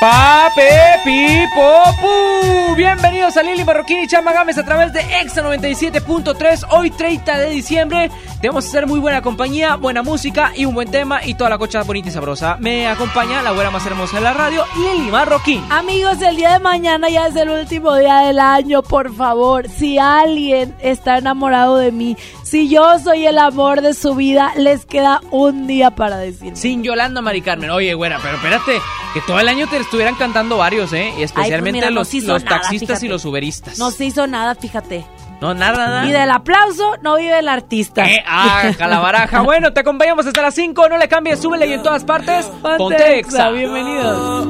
Pape Pipopu. Bienvenidos a Lili Marroquín y Chama Gámez a través de Exa 97.3. Hoy 30 de diciembre. Debemos hacer muy buena compañía, buena música y un buen tema y toda la cocha bonita y sabrosa. Me acompaña la güera más hermosa de la radio, Lili Marroquín. Amigos, el día de mañana ya es el último día del año, por favor. Si alguien está enamorado de mí, si yo soy el amor de su vida, les queda un día para decir. Sin Yolanda Mari Carmen. Oye, güera, pero espérate, que todo el año te estuvieran cantando varios, ¿eh? Y especialmente mira, no los, nada, taxistas fíjate. y los uberistas. No se hizo nada, fíjate. No, nada, nada. Y del aplauso no vive el artista. Eh, ah, calabaraja. Bueno, te acompañamos hasta las 5. No le cambies, súbele y en todas partes. Ponte Ponte, Exa, Exa. bienvenidos.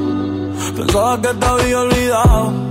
Pensaba que te había olvidado.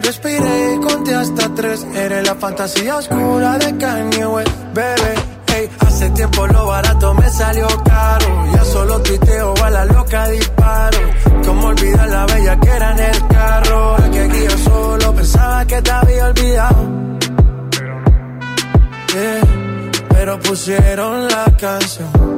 Respiré y conté hasta tres. Eres la fantasía oscura de Kanye West, bebé. Ey, hace tiempo lo barato me salió caro. Ya solo tuiteo a la loca disparo. Como olvidar la bella que era en el carro. La que aquí yo solo pensaba que te había olvidado. Yeah, pero pusieron la canción.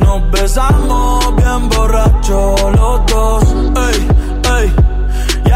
nos besamos bien borracho los dos.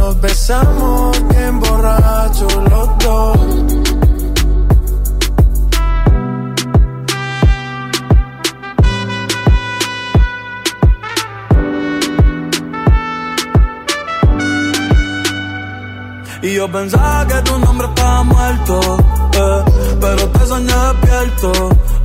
nos besamos bien borrachos los dos. Y yo pensaba que tu nombre estaba muerto, eh, pero te soñé despierto.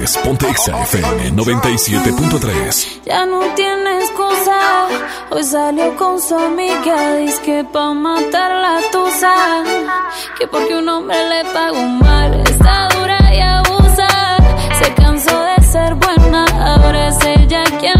Ponte FM 97.3. Ya no tiene excusa. Hoy salió con su amiga. Dice que pa' matar la tusa. Que porque un hombre le pagó mal. Está dura y abusa. Se cansó de ser buena. Ahora es ella quien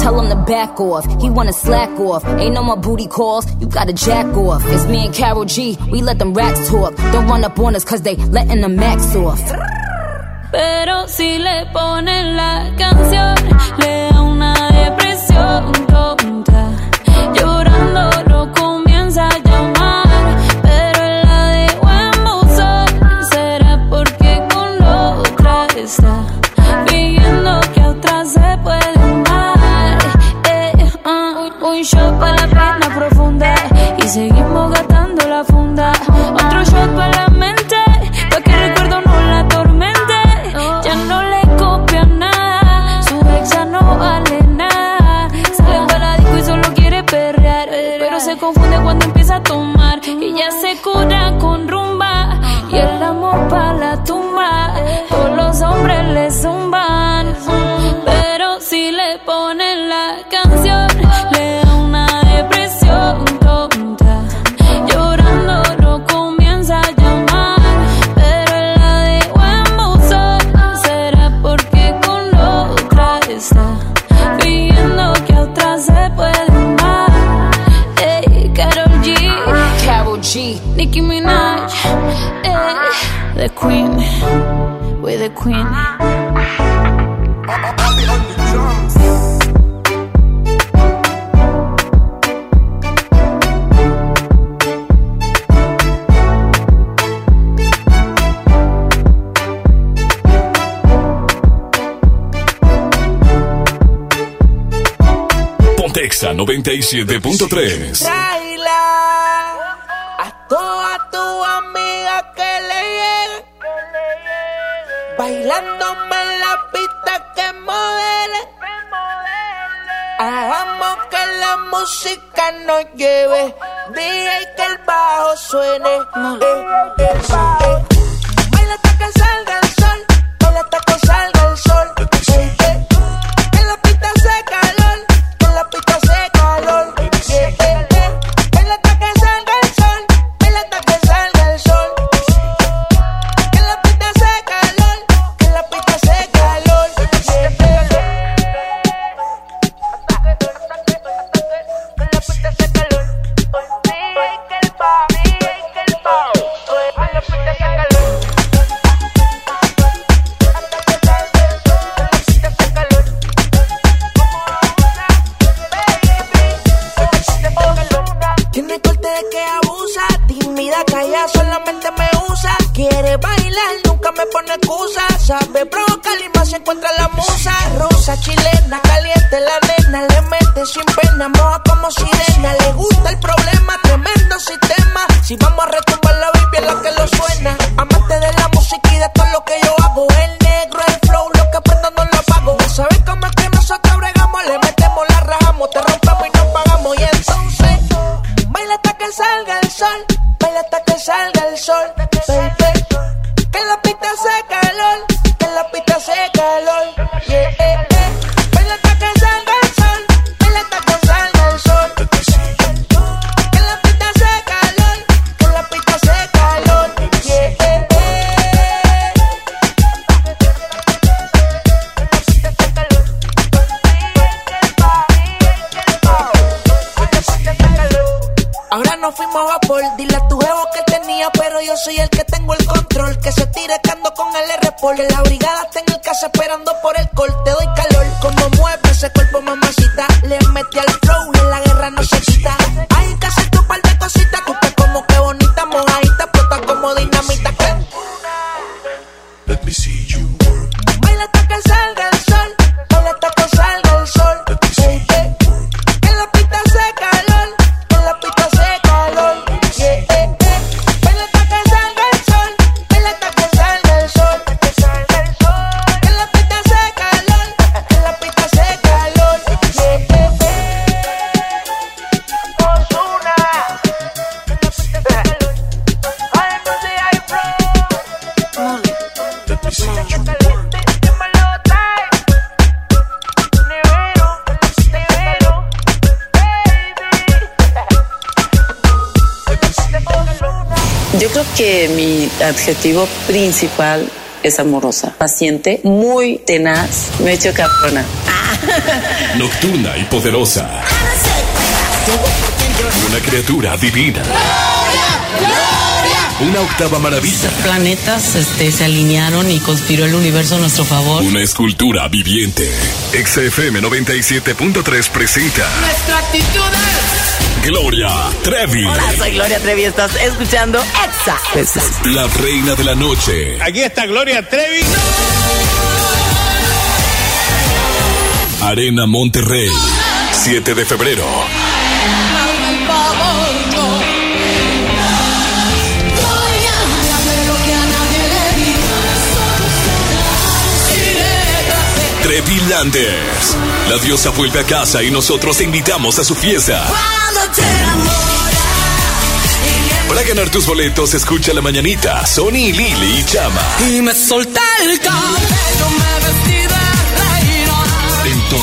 Tell him to back off. He wanna slack off. Ain't no more booty calls. You gotta jack off. It's me and Carol G. We let them racks talk. Don't run up on us cause they letting the max off. Pero si le ponen la canción, le da una depresión seguimos gastando la funda. Otro shot para la mente, pa' que el recuerdo no la atormente. Ya no le copia nada, su ex ya no vale nada. Sale para la disco y solo quiere perrear, pero se confunde cuando empieza a tomar. Y ya se the Queen, we're the Queen. Pontexa 97.3. música nos lleve. DJ que el bajo suene. Eh, eh, eh. Que mi adjetivo principal es amorosa, paciente, muy tenaz, me echo cabrona. Nocturna y poderosa. Una criatura divina. Una octava maravilla. Planetas este, se alinearon y conspiró el universo a nuestro favor. Una escultura viviente. XFM 97.3 presenta Nuestra actitud Gloria Trevi. Hola, soy Gloria Trevi, estás escuchando Exa. La reina de la noche. Aquí está Gloria Trevi. Arena Monterrey. 7 de febrero. Trevi Landers. La diosa vuelve a casa y nosotros te invitamos a su fiesta. Para ganar tus boletos, escucha la mañanita. Sony, Lili y Chama. Y me solté el cabello,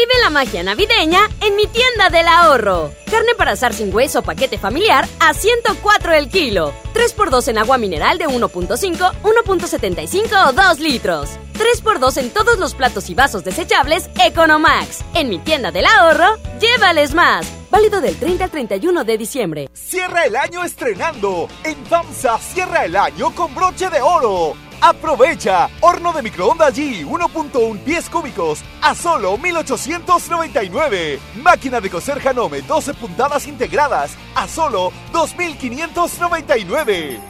Vive la magia navideña en mi tienda del ahorro. Carne para asar sin hueso paquete familiar a 104 el kilo. 3x2 en agua mineral de 1.5, 1.75 o 2 litros. 3x2 en todos los platos y vasos desechables Economax. En mi tienda del ahorro, llévales más. Válido del 30 al 31 de diciembre. Cierra el año estrenando. En FAMSA cierra el año con broche de oro. Aprovecha. Horno de microondas G 1.1 pies cúbicos a solo 1899. Máquina de coser Hanome 12 puntadas integradas a solo 2599.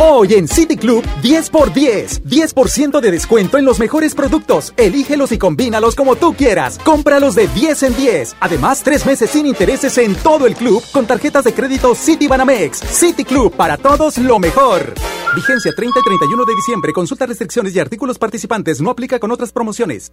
Hoy en City Club 10 por 10, 10% de descuento en los mejores productos. Elígelos y combínalos como tú quieras. Cómpralos de 10 en 10. Además, tres meses sin intereses en todo el club con tarjetas de crédito City Banamex. City Club para todos lo mejor. Vigencia 30 y 31 de diciembre. Consulta restricciones y artículos participantes. No aplica con otras promociones.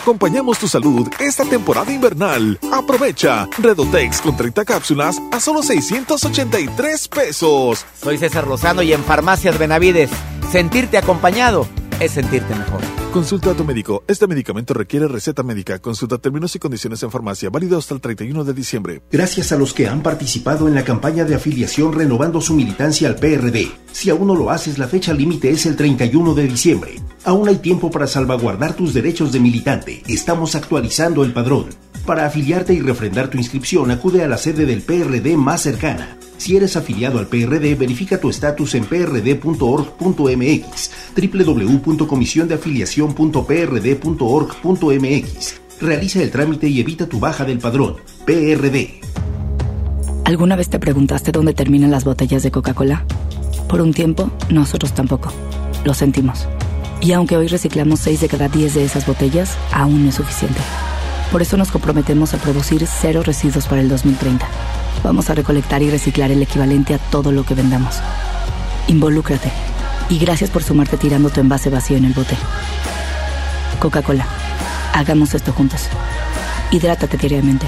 Acompañamos tu salud esta temporada invernal. Aprovecha Redotex con 30 cápsulas a solo 683 pesos. Soy César Lozano y en Farmacias Benavides, sentirte acompañado es sentirte mejor. Consulta a tu médico. Este medicamento requiere receta médica. Consulta términos y condiciones en farmacia. Válido hasta el 31 de diciembre. Gracias a los que han participado en la campaña de afiliación renovando su militancia al PRD. Si aún no lo haces, la fecha límite es el 31 de diciembre. Aún hay tiempo para salvaguardar tus derechos de militante. Estamos actualizando el padrón. Para afiliarte y refrendar tu inscripción, acude a la sede del PRD más cercana. Si eres afiliado al PRD, verifica tu estatus en prd.org.mx, www.comisiondeafiliación.prd.org.mx. Realiza el trámite y evita tu baja del padrón. PRD. ¿Alguna vez te preguntaste dónde terminan las botellas de Coca-Cola? Por un tiempo, nosotros tampoco. Lo sentimos. Y aunque hoy reciclamos 6 de cada 10 de esas botellas, aún no es suficiente. Por eso nos comprometemos a producir cero residuos para el 2030. Vamos a recolectar y reciclar el equivalente a todo lo que vendamos. Involúcrate. Y gracias por sumarte tirando tu envase vacío en el bote. Coca-Cola. Hagamos esto juntos. Hidrátate diariamente.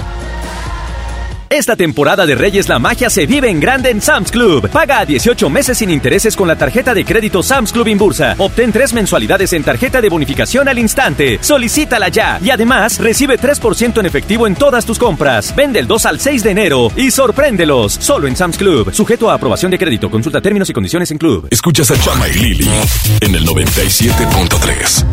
Esta temporada de Reyes la magia se vive en grande en Sam's Club. Paga a 18 meses sin intereses con la tarjeta de crédito Sam's Club Inbursa. Obtén tres mensualidades en tarjeta de bonificación al instante. Solicítala ya. Y además, recibe 3% en efectivo en todas tus compras. Vende el 2 al 6 de enero y sorpréndelos. Solo en Sam's Club. Sujeto a aprobación de crédito. Consulta términos y condiciones en Club. Escuchas a Chama y Lili en el 97.3.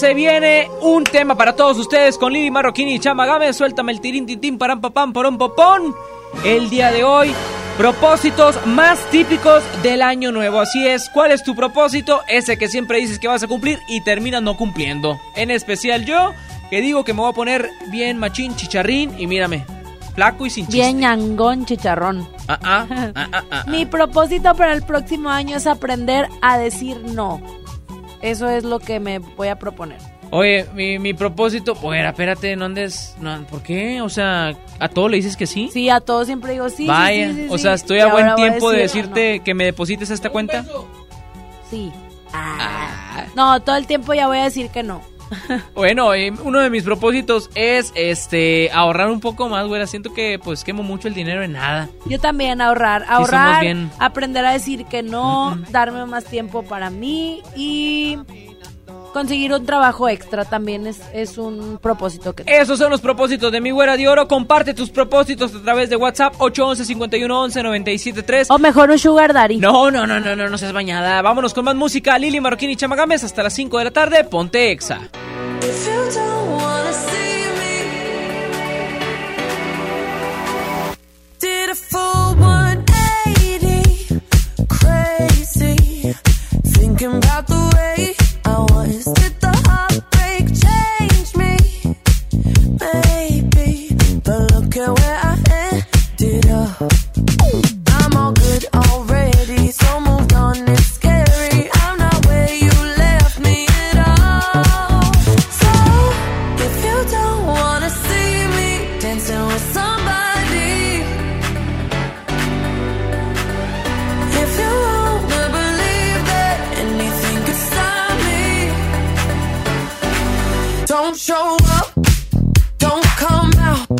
se viene un tema para todos ustedes con Lili Marroquini y Chama Gámez. Suéltame el tirín, titín, param, papam, porón, popón. El día de hoy, propósitos más típicos del año nuevo. Así es, ¿cuál es tu propósito? Ese que siempre dices que vas a cumplir y terminas no cumpliendo. En especial yo, que digo que me voy a poner bien machín, chicharrín y mírame. flaco y sin chiste. Bien ñangón, chicharrón. Ah, ah, ah, Mi propósito para el próximo año es aprender a decir no. Eso es lo que me voy a proponer. Oye, mi, mi propósito, bueno, espérate, no andes, no, ¿por qué? O sea, ¿a todo le dices que sí? Sí, a todos siempre digo sí. sí, Vaya, sí, sí, o sea, estoy a buen a tiempo de decir, decirte que me deposites a esta cuenta. Sí. Ah. No, todo el tiempo ya voy a decir que no. Bueno, eh, uno de mis propósitos es este ahorrar un poco más, güey. Siento que pues quemo mucho el dinero en nada. Yo también ahorrar, ahorrar, bien. aprender a decir que no, darme más tiempo para mí y conseguir un trabajo extra también es, es un propósito que Esos son los propósitos de mi güera de oro. Comparte tus propósitos a través de WhatsApp 811 511 973 O mejor un sugar daddy. No, no, no, no, no, no seas bañada. Vámonos con más música. Lili Marroquín y Chamagames hasta las 5 de la tarde. Ponte Exa. Don't show up, don't come out,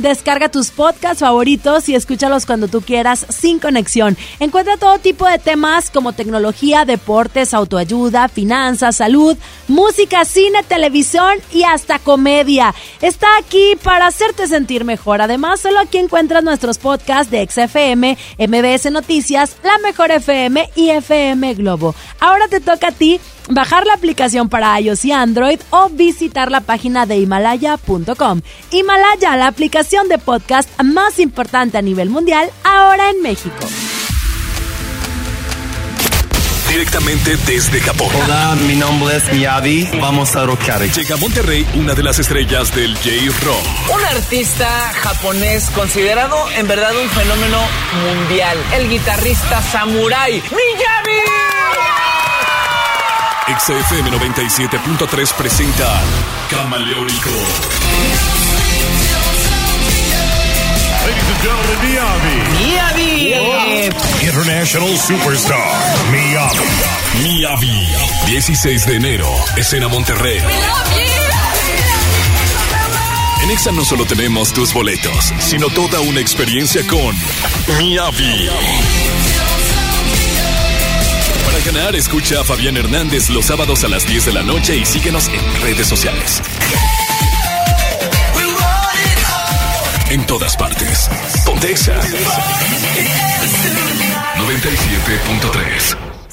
descarga tus podcasts favoritos y escúchalos cuando tú quieras sin conexión. Encuentra todo tipo de temas como tecnología, deportes, autoayuda, finanzas, salud, música, cine, televisión y hasta comedia. Está aquí para hacerte sentir mejor. Además, solo aquí encuentras nuestros podcasts de XFM, MBS Noticias, La Mejor FM y FM Globo. Ahora te toca a ti bajar la aplicación para iOS y Android o visitar la página de himalaya.com. Himalaya, la aplicación de podcast más importante a nivel mundial, ahora en México. directamente desde Japón. Hola, mi nombre es Miyavi. Vamos a rockear. Llega a Monterrey una de las estrellas del J-Rock. Un artista japonés considerado en verdad un fenómeno mundial. El guitarrista Samurai Miyavi. XFM 97.3 presenta Camaleónico. Ladies and gentlemen, Miyavi. Miyavi. International Superstar, Miyavi. Miyavi. 16 de enero, escena Monterrey. En Exa no solo tenemos tus boletos, sino toda una experiencia con Miyavi. Para ganar, escucha a Fabián Hernández los sábados a las 10 de la noche y síguenos en redes sociales. En todas partes. Pontexa. 97.3.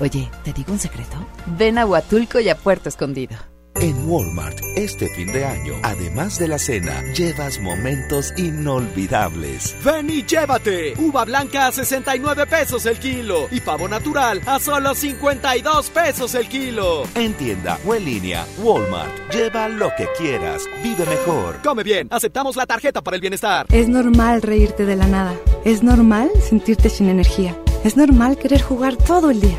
Oye, ¿te digo un secreto? Ven a Huatulco y a Puerto Escondido. En Walmart, este fin de año, además de la cena, llevas momentos inolvidables. Ven y llévate. Uva blanca a 69 pesos el kilo y pavo natural a solo 52 pesos el kilo. En tienda o en línea, Walmart. Lleva lo que quieras. Vive mejor. Come bien. Aceptamos la tarjeta para el bienestar. Es normal reírte de la nada. Es normal sentirte sin energía. Es normal querer jugar todo el día.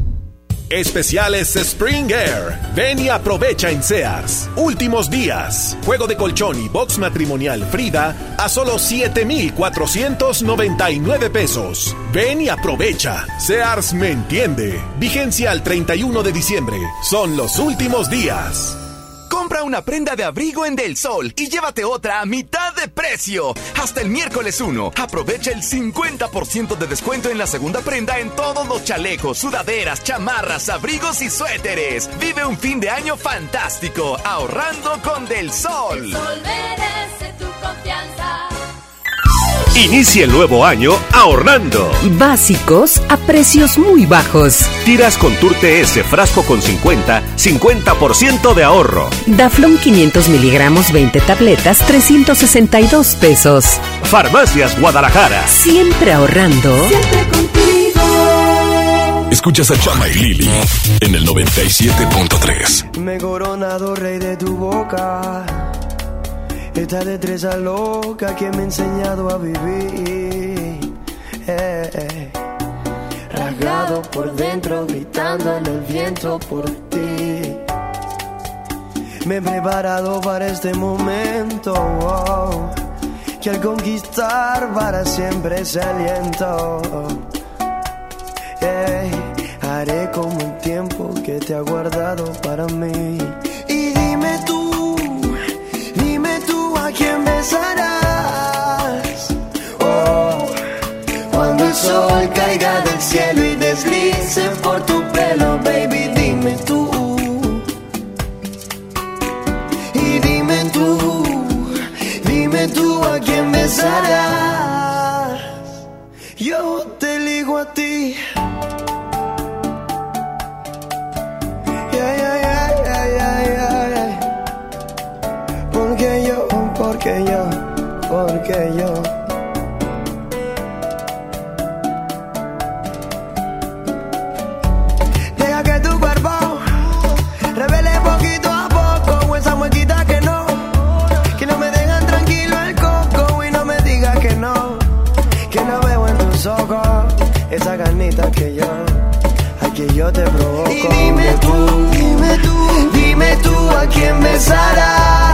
Especiales Spring Air. Ven y aprovecha en Sears. Últimos días. Juego de colchón y box matrimonial Frida a solo 7,499 pesos. Ven y aprovecha. Sears me entiende. Vigencia al 31 de diciembre. Son los últimos días. Compra una prenda de abrigo en Del Sol y llévate otra a mitad de precio. Hasta el miércoles 1. Aprovecha el 50% de descuento en la segunda prenda en todos los chalecos, sudaderas, chamarras, abrigos y suéteres. Vive un fin de año fantástico ahorrando con Del Sol. Inicia el nuevo año ahorrando. Básicos a precios muy bajos. Tiras con Tour TS frasco con 50, 50% de ahorro. Daflón 500 miligramos 20 tabletas 362 pesos. Farmacias Guadalajara. Siempre ahorrando. Siempre contigo. Escuchas a Chama y Lili en el 97.3. Me he coronado rey de tu boca. Esta destreza loca que me ha enseñado a vivir. Eh, eh. Rasgado por dentro, gritando en el viento por ti. Me he preparado para este momento. oh, que al conquistar para siempre se aliento. Ey, haré como el tiempo que te ha guardado para mí. Caiga del cielo y deslice por que yo te provoco. Y dime tú, dime tú, dime tú a quién besarás.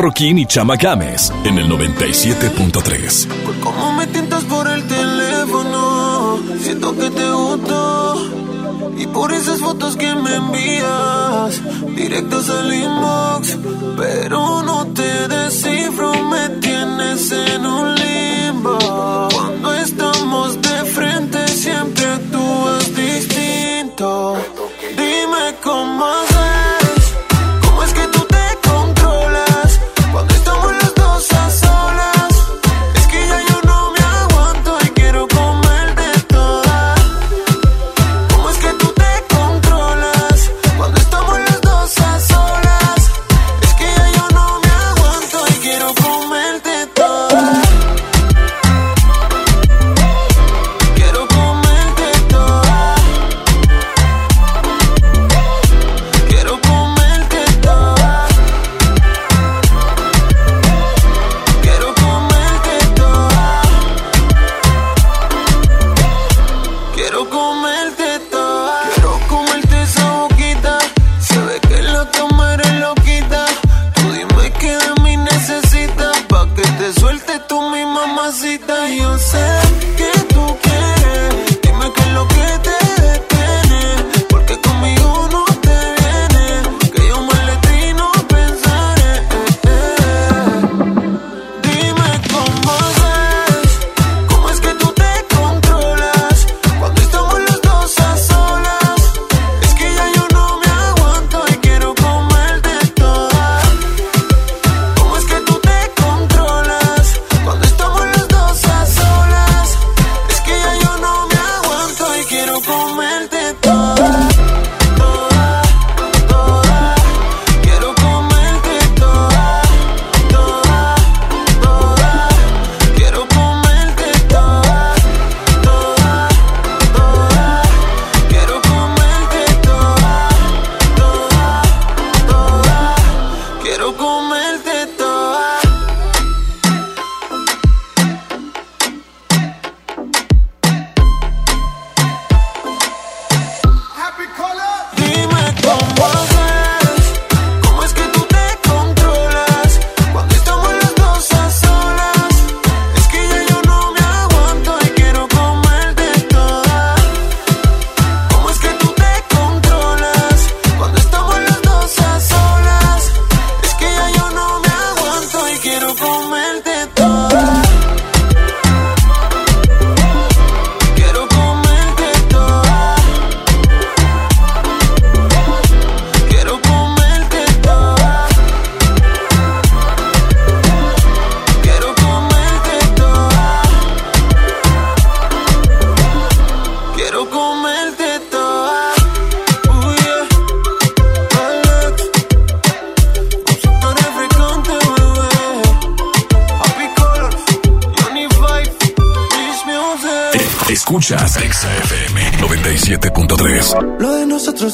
Marroquín y Chama Games en el 97.3. Pues, ¿Cómo me tientas por el teléfono? Siento que te gusto. Y por esas fotos que me envías, directas al inbox. Pero no te descifro, me tienes en un lío.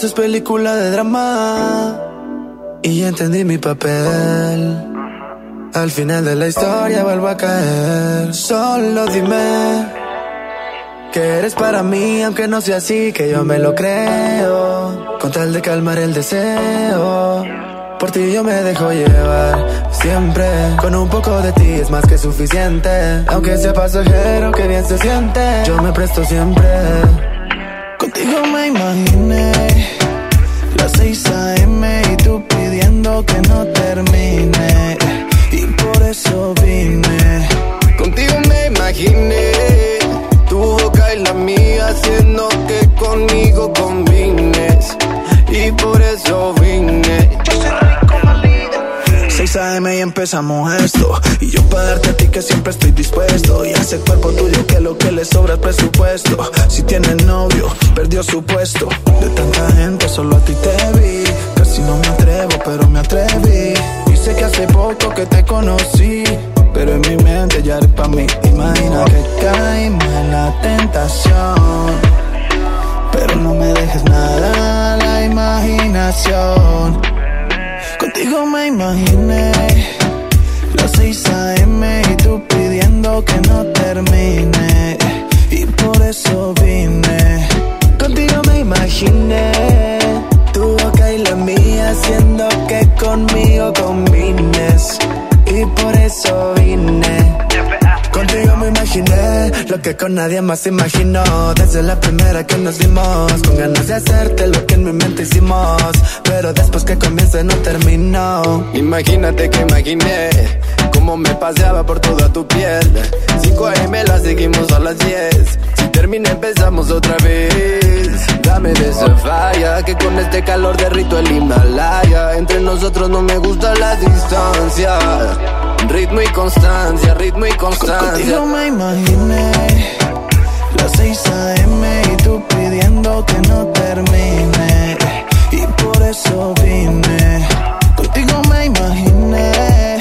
Es película de drama. Y ya entendí mi papel. Al final de la historia vuelvo a caer. Solo dime que eres para mí, aunque no sea así, que yo me lo creo. Con tal de calmar el deseo. Por ti yo me dejo llevar, siempre. Con un poco de ti es más que suficiente. Aunque sea pasajero, que bien se siente. Yo me presto siempre. Esto. Y yo para darte a ti que siempre estoy dispuesto. Y ese cuerpo tuyo que lo que le sobra es presupuesto. Si tienes novio, perdió su puesto. De tanta gente, solo a ti te vi. Casi no me atrevo, pero me atreví. Y que hace poco que te conocí. Pero en mi mente ya eres pa' mí. Imagina que caímos en la tentación. Pero no me dejes nada a la imaginación. Contigo me imaginé que no termine. Y por eso vine. Contigo me imaginé tu boca y la mía haciendo que conmigo combines. Y por eso vine. Imaginé lo que con nadie más imaginó. Desde la primera que nos vimos, con ganas de hacerte lo que en mi mente hicimos. Pero después que comience no terminó. Imagínate que imaginé cómo me paseaba por toda tu piel. 5 AM la seguimos a las 10. Si termina empezamos otra vez. Dame de esa falla que con este calor derrito el Himalaya. Entre nosotros no me gusta la distancia. Ritmo y constancia, ritmo y constancia. Contigo me imaginé las 6 a.m. y tú pidiendo que no termine. Y por eso vine. Contigo me imaginé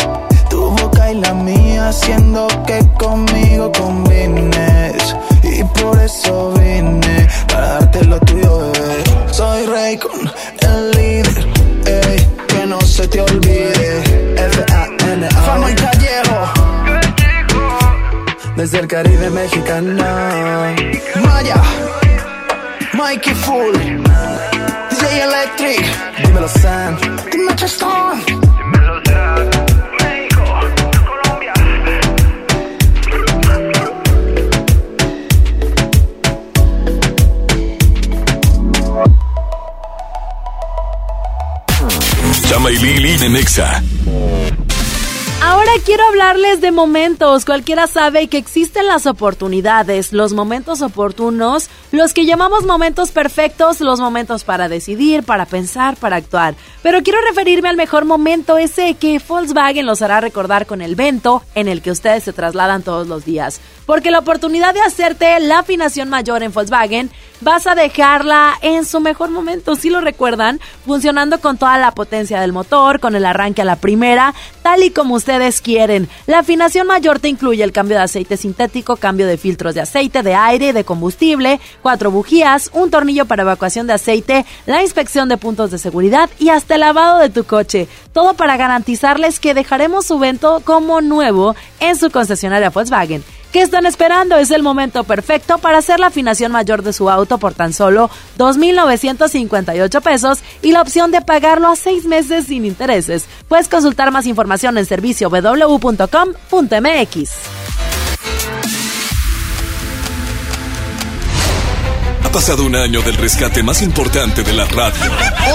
tu boca y la mía haciendo que conmigo combines. Y por eso vine para darte lo tuyo, bebé. Soy rey con el líder, que no se te olvide. Desde el Caribe mexicano. Maya, Mikey Full, DJ Electric. Dímelo, Sam. Dime, Chestón. Chama y Lili de Nexa. Ahora quiero hablarles de momentos. Cualquiera sabe que existen las oportunidades, los momentos oportunos, los que llamamos momentos perfectos, los momentos para decidir, para pensar, para actuar. Pero quiero referirme al mejor momento, ese que Volkswagen los hará recordar con el vento en el que ustedes se trasladan todos los días. Porque la oportunidad de hacerte la afinación mayor en Volkswagen vas a dejarla en su mejor momento, si lo recuerdan, funcionando con toda la potencia del motor, con el arranque a la primera, tal y como ustedes quieren. La afinación mayor te incluye el cambio de aceite sintético, cambio de filtros de aceite, de aire, de combustible, cuatro bujías, un tornillo para evacuación de aceite, la inspección de puntos de seguridad y hasta el lavado de tu coche. Todo para garantizarles que dejaremos su vento como nuevo en su concesionaria Volkswagen. ¿Qué están esperando? Es el momento perfecto para hacer la afinación mayor de su auto por tan solo 2.958 pesos y la opción de pagarlo a seis meses sin intereses. Puedes consultar más información en servicio www.com.mx. Ha pasado un año del rescate más importante de la radio.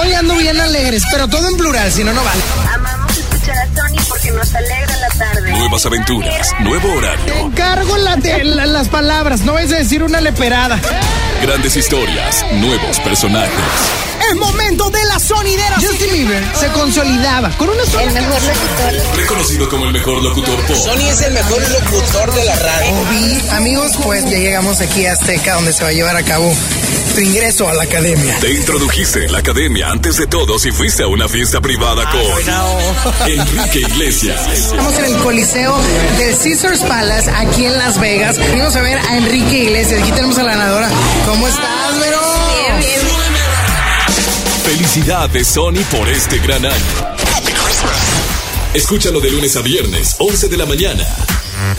Hoy ando bien alegres, pero todo en plural, si no, no vale. Amamos escuchar a Tony porque nos alegra la tarde. Nuevas aventuras, nuevo horario, Te encargo la de- la- las palabras, no es decir una leperada. grandes historias, nuevos personajes. Es momento de la sonidera. Justin Bieber se consolidaba con una sola El mejor locutor. Reconocido como el mejor locutor pop. Sony es el mejor locutor de la radio. amigos, pues ya llegamos aquí a Azteca, donde se va a llevar a cabo tu ingreso a la academia. Te introdujiste en la academia antes de todos y fuiste a una fiesta privada con Enrique Iglesias. Estamos en el Coliseo del Caesars Palace, aquí en Las Vegas. Venimos a ver a Enrique Iglesias. Aquí tenemos a la ganadora. ¿Cómo estás, Vero? Felicidades Sony por este gran año. Escúchalo de lunes a viernes, 11 de la mañana.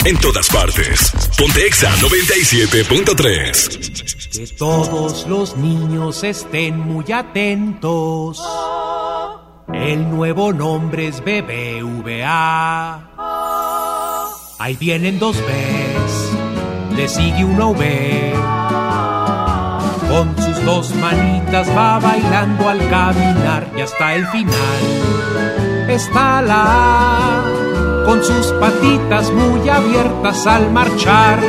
En todas partes. Pontexa 97.3. Que todos los niños estén muy atentos. El nuevo nombre es BBVA. Ahí vienen dos Bs, le sigue una V. Con sus dos manitas va bailando al caminar y hasta el final está la A, con sus patitas muy abiertas al marchar.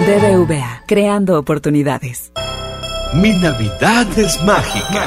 BBVA, creando oportunidades. Mi Navidad es mágica.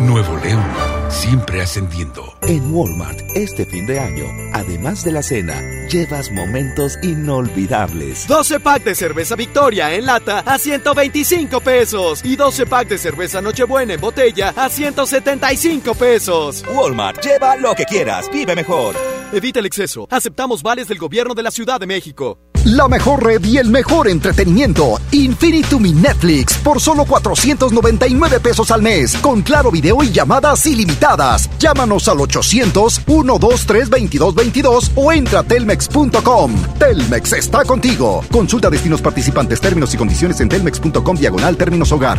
Nuevo León, siempre ascendiendo. En Walmart, este fin de año, además de la cena, llevas momentos inolvidables. 12 pack de cerveza Victoria en lata a 125 pesos y 12 pack de cerveza Nochebuena en botella a 175 pesos. Walmart, lleva lo que quieras, vive mejor. Evita el exceso. Aceptamos vales del gobierno de la Ciudad de México. La mejor red y el mejor entretenimiento. Infinitum mi Netflix por solo 499 pesos al mes. Con claro video y llamadas ilimitadas. Llámanos al 800-123-2222 o entra a telmex.com. Telmex está contigo. Consulta destinos participantes, términos y condiciones en telmex.com diagonal términos hogar.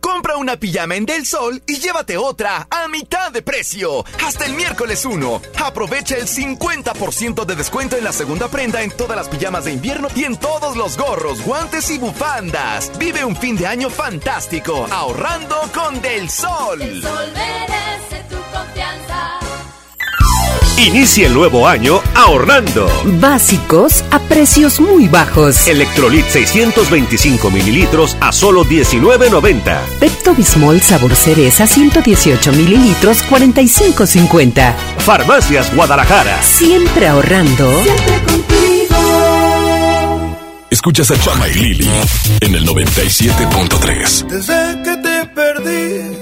Compra una pijama en Del Sol y llévate otra a mitad de precio. Hasta el miércoles 1. Aprovecha el 50% de descuento en la segunda prenda en todas las pijamas de invierno y en todos los gorros, guantes y bufandas. Vive un fin de año fantástico ahorrando con Del Sol. El sol merece tu confianza. Inicia el nuevo año ahorrando. Básicos a precios muy bajos. Electrolit 625 mililitros a solo 19.90. Pepto Bismol sabor cereza 118 mililitros 45.50. Farmacias Guadalajara. Siempre ahorrando. Siempre contigo. Escuchas a Chama y Lili en el 97.3. Desde que te perdí,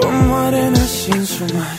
como arena sin su mar.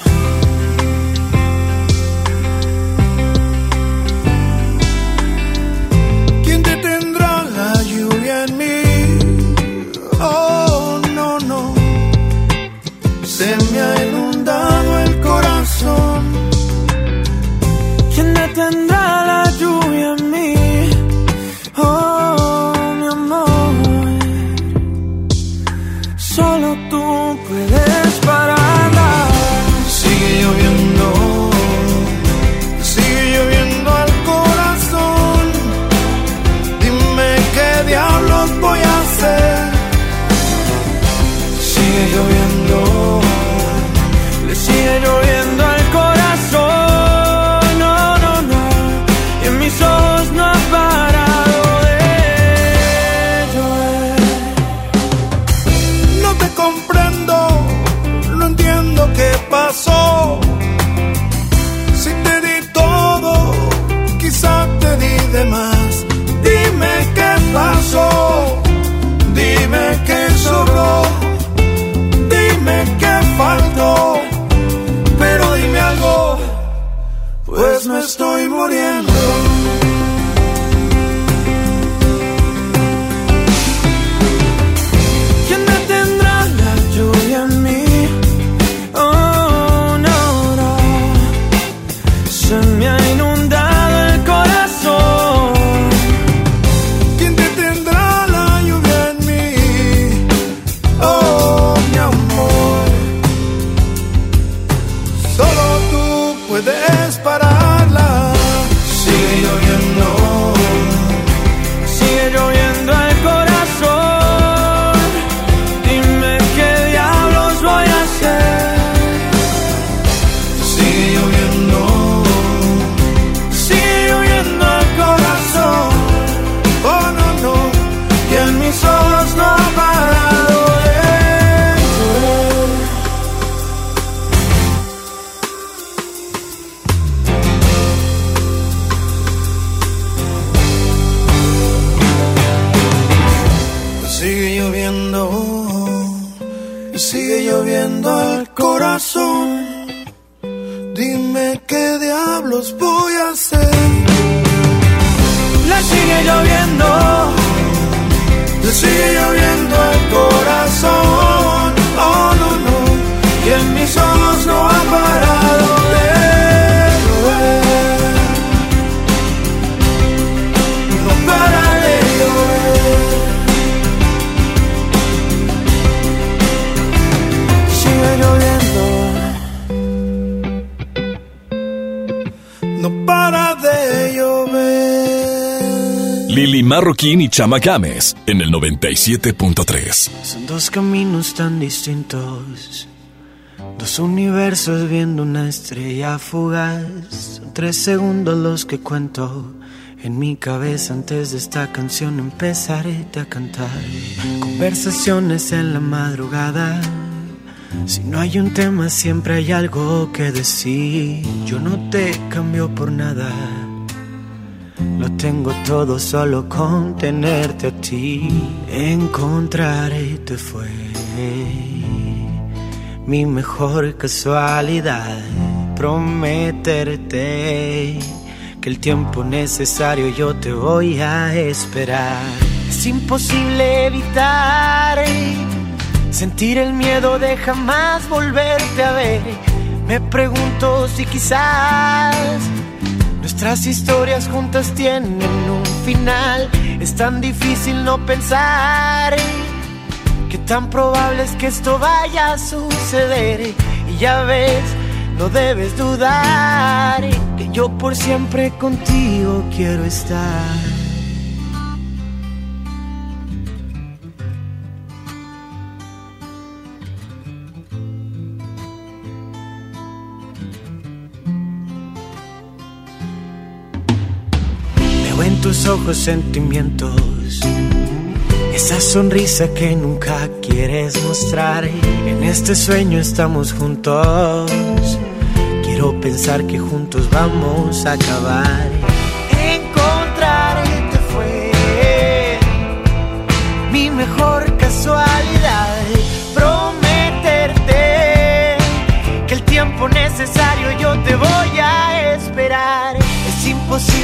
Marroquín y Chama Games en el 97.3. Son dos caminos tan distintos. Dos universos viendo una estrella fugaz. Son tres segundos los que cuento. En mi cabeza antes de esta canción empezaré a cantar. Conversaciones en la madrugada. Si no hay un tema, siempre hay algo que decir. Yo no te cambio por nada. Lo tengo todo solo con tenerte a ti. Encontrarte fue mi mejor casualidad. Prometerte que el tiempo necesario yo te voy a esperar. Es imposible evitar sentir el miedo de jamás volverte a ver. Me pregunto si quizás nuestras historias juntas tienen un final. Es tan difícil no pensar que tan probable es que esto vaya a suceder. Y ya ves, no debes dudar que yo por siempre contigo quiero estar. Ojos sentimientos. Esa sonrisa que nunca quieres mostrar. En este sueño estamos juntos. Quiero pensar que juntos vamos a acabar. Encontrarte fue mi mejor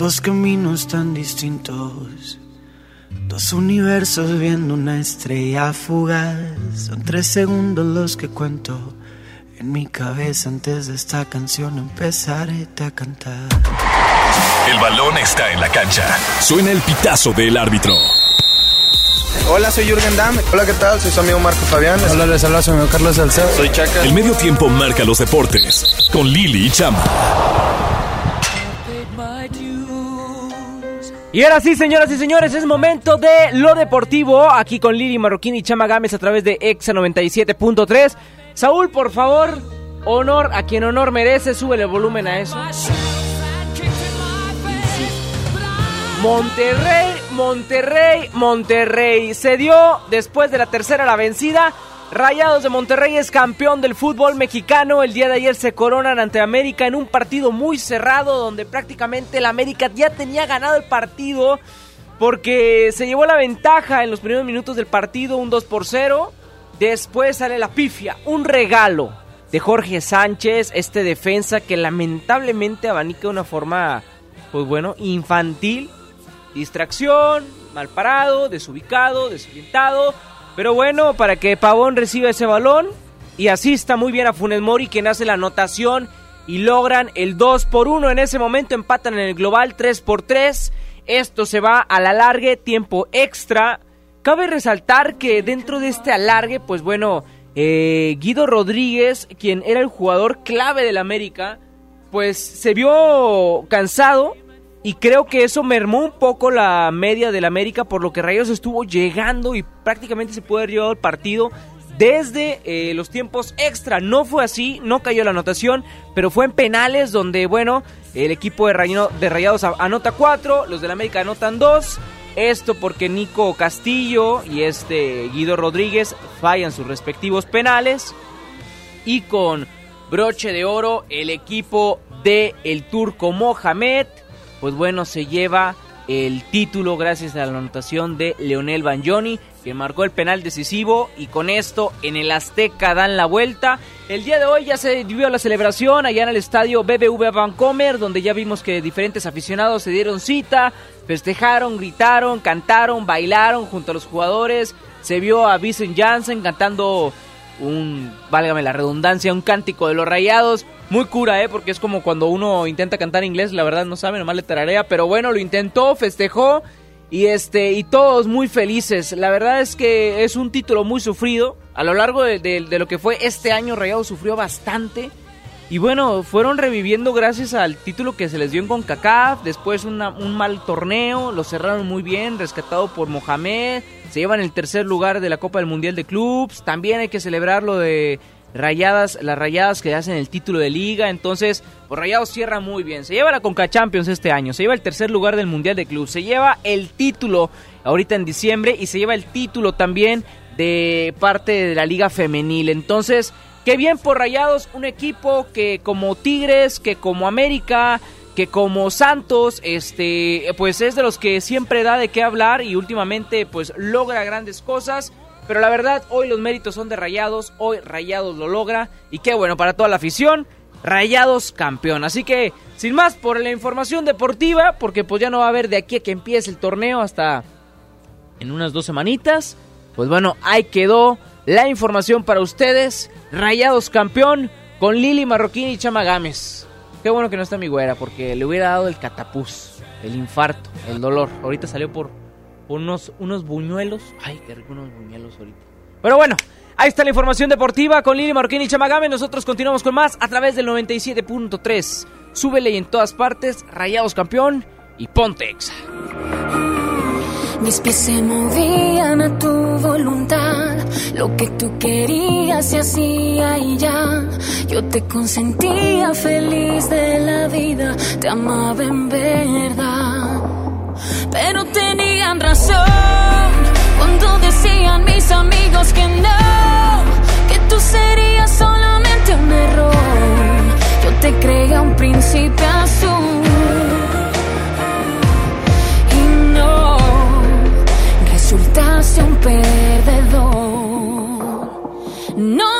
Dos caminos tan distintos. Dos universos viendo una estrella fugaz. Son tres segundos los que cuento. En mi cabeza antes de esta canción empezaré a cantar. El balón está en la cancha. Suena el pitazo del árbitro. Hola, soy Jürgen Damm. Hola, ¿qué tal? Soy su amigo Marco Fabián. Hola, les habla su amigo Carlos Salcedo. Soy Chaca. El medio tiempo marca los deportes. Con Lili y Chama. Y ahora sí, señoras y señores, es momento de lo deportivo. Aquí con Lili Marroquín y Chama Gámez a través de Exa 97.3. Saúl, por favor, honor a quien honor merece. Sube el volumen a eso. Monterrey, Monterrey, Monterrey. Se dio después de la tercera la vencida. Rayados de Monterrey es campeón del fútbol mexicano. El día de ayer se coronan ante América en un partido muy cerrado donde prácticamente el América ya tenía ganado el partido porque se llevó la ventaja en los primeros minutos del partido, un 2 por 0. Después sale la pifia, un regalo de Jorge Sánchez, este defensa que lamentablemente abanica de una forma, pues bueno, infantil Distracción, mal parado, desubicado, desorientado. Pero bueno, para que Pavón reciba ese balón y asista muy bien a Funes Mori, quien hace la anotación y logran el 2 por 1. En ese momento empatan en el global 3 por 3. Esto se va a la largue, tiempo extra. Cabe resaltar que dentro de este alargue, pues bueno, eh, Guido Rodríguez, quien era el jugador clave del América, pues se vio cansado y creo que eso mermó un poco la media del América, por lo que Rayos estuvo llegando y prácticamente se puede haber llevado el partido desde eh, los tiempos extra. No fue así, no cayó la anotación, pero fue en penales donde, bueno, el equipo de, de Rayados anota cuatro, los del América anotan dos. Esto porque Nico Castillo y este Guido Rodríguez fallan sus respectivos penales. Y con broche de oro, el equipo de el turco Mohamed pues bueno, se lleva el título gracias a la anotación de Leonel Bagnoni, que marcó el penal decisivo y con esto en el Azteca dan la vuelta. El día de hoy ya se vivió la celebración allá en el estadio BBV Vancomer, donde ya vimos que diferentes aficionados se dieron cita, festejaron, gritaron, cantaron, bailaron junto a los jugadores. Se vio a Vincent Janssen cantando un, válgame la redundancia, un cántico de los rayados. Muy cura, ¿eh? Porque es como cuando uno intenta cantar inglés, la verdad no sabe, nomás le tararea. Pero bueno, lo intentó, festejó y este y todos muy felices. La verdad es que es un título muy sufrido. A lo largo de, lo que fue este año, Rayados sufrió bastante. Y bueno, fueron reviviendo gracias al título que se les dio en CONCACAF. Después un mal torneo, lo cerraron muy bien, rescatado por Mohamed. Se llevan el tercer lugar de la Copa del Mundial de Clubs. También hay que celebrar lo de Rayadas, las Rayadas que hacen el título de liga. Entonces, pues Rayados cierra muy bien. Se lleva la Conca Champions este año, se lleva el tercer lugar del Mundial de Club, se lleva el título ahorita en diciembre y se lleva el título también de parte de la Liga Femenil. Entonces, qué bien por Rayados, un equipo que como Tigres, que como América, que como Santos, este, pues es de los que siempre da de qué hablar y últimamente pues logra grandes cosas. Pero la verdad, hoy los méritos son de Rayados, hoy Rayados lo logra y qué bueno para toda la afición. Rayados campeón. Así que, sin más, por la información deportiva, porque pues ya no va a haber de aquí a que empiece el torneo hasta en unas dos semanitas. Pues bueno, ahí quedó la información para ustedes. Rayados campeón con Lili Marroquín y Chama Gámez. Qué bueno que no está mi güera, porque le hubiera dado el catapuz, el infarto, el dolor. Ahorita salió por unos, unos buñuelos. Ay, qué rico unos buñuelos ahorita. Pero bueno, ahí está la información deportiva con Lili Marquín y Chamagame. Nosotros continuamos con más a través del 97.3. Súbele y en todas partes, Rayados campeón y Pontex. Mis pies se movían a tu voluntad, lo que tú querías se hacía y ya. Yo te consentía feliz de la vida, te amaba en verdad pero tenían razón cuando decían mis amigos que no, que tú serías solamente un error. Yo te creía un príncipe azul. Y no, resultaste un perdedor. No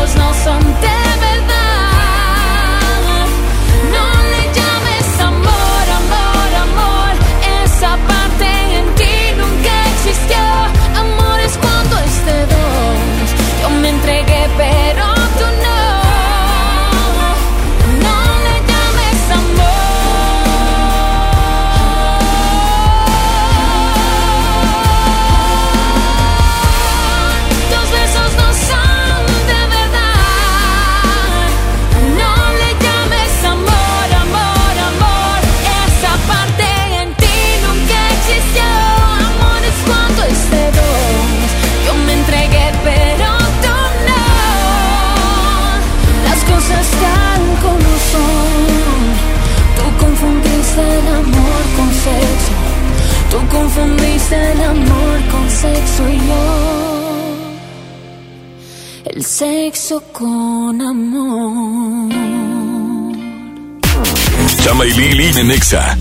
pessoas não são 10 El sexo con amor. Chama y Lili en Nexa.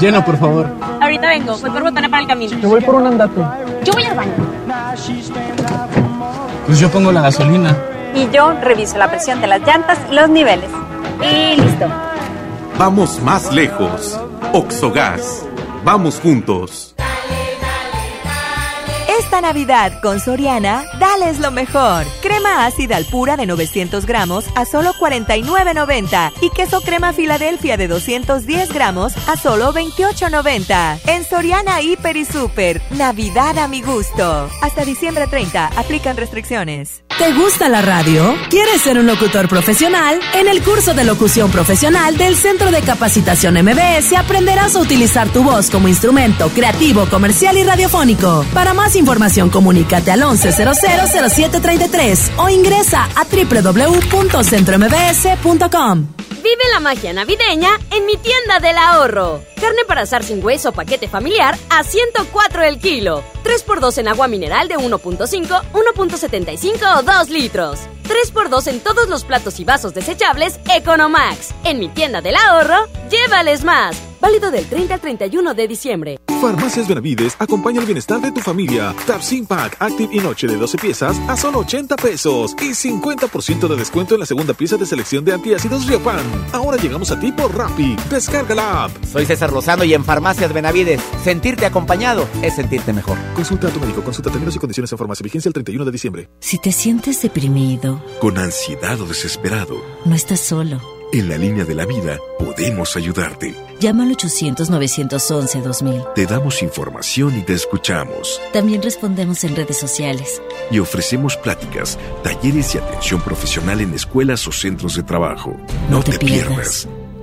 Llena, por favor. Ahorita vengo, voy por botana para el camino. Te voy por un andate. Yo voy al baño. Pues yo pongo la gasolina. Y yo reviso la presión de las llantas y los niveles. Y listo. Vamos más lejos. Oxogas. Vamos juntos. Navidad con Soriana, dales lo mejor. Crema ácida al pura de 900 gramos a solo 49.90 y queso crema Filadelfia de 210 gramos a solo 28.90. En Soriana Hiper y Super, Navidad a mi gusto. Hasta diciembre 30, aplican restricciones. ¿Te gusta la radio? ¿Quieres ser un locutor profesional? En el curso de locución profesional del Centro de Capacitación MBS aprenderás a utilizar tu voz como instrumento creativo, comercial y radiofónico. Para más información, comunícate al 11000733 o ingresa a www.centrombs.com. Vive la magia navideña en mi tienda del ahorro. Carne para asar sin hueso paquete familiar a 104 el kilo. 3x2 en agua mineral de 1.5, 1.75 o 2 litros. 3x2 en todos los platos y vasos desechables Economax. En mi tienda del ahorro, llévales más. Válido del 30 al 31 de diciembre. Farmacias Benavides acompaña el bienestar de tu familia. Tapsin Pack Active y Noche de 12 piezas a solo 80 pesos y 50% de descuento en la segunda pieza de selección de antiácidos Riopan. Ahora llegamos a ti por Rappi. Descarga la app. Soy César Lozano y en Farmacias Benavides, sentirte acompañado es sentirte mejor. Consulta a tu médico, consulta términos y condiciones en farmacia. Vigencia el 31 de diciembre. Si te sientes deprimido, Con ansiedad o desesperado, no estás solo. en la línea de la vida podemos ayudarte. Llama al 800-911-2000. Te damos información y te escuchamos. También respondemos en redes sociales. Y ofrecemos pláticas, talleres y atención profesional en escuelas o centros de trabajo. No, te, pierdas.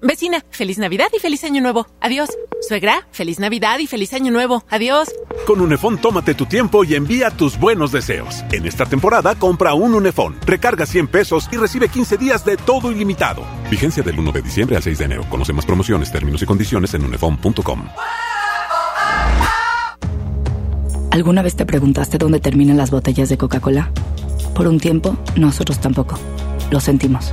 Vecina, feliz Navidad y feliz Año Nuevo. Adiós. Suegra, feliz Navidad y feliz Año Nuevo. Adiós. Con Unefón tómate tu tiempo y envía tus buenos deseos. En esta temporada compra un Unefón, recarga 100 pesos y recibe 15 días de todo ilimitado. Vigencia del 1 de diciembre al 6 de enero. Conoce más promociones, términos y condiciones en unefón.com. ¿Alguna vez te preguntaste dónde terminan las botellas de Coca-Cola? Por un tiempo, nosotros tampoco. Lo sentimos.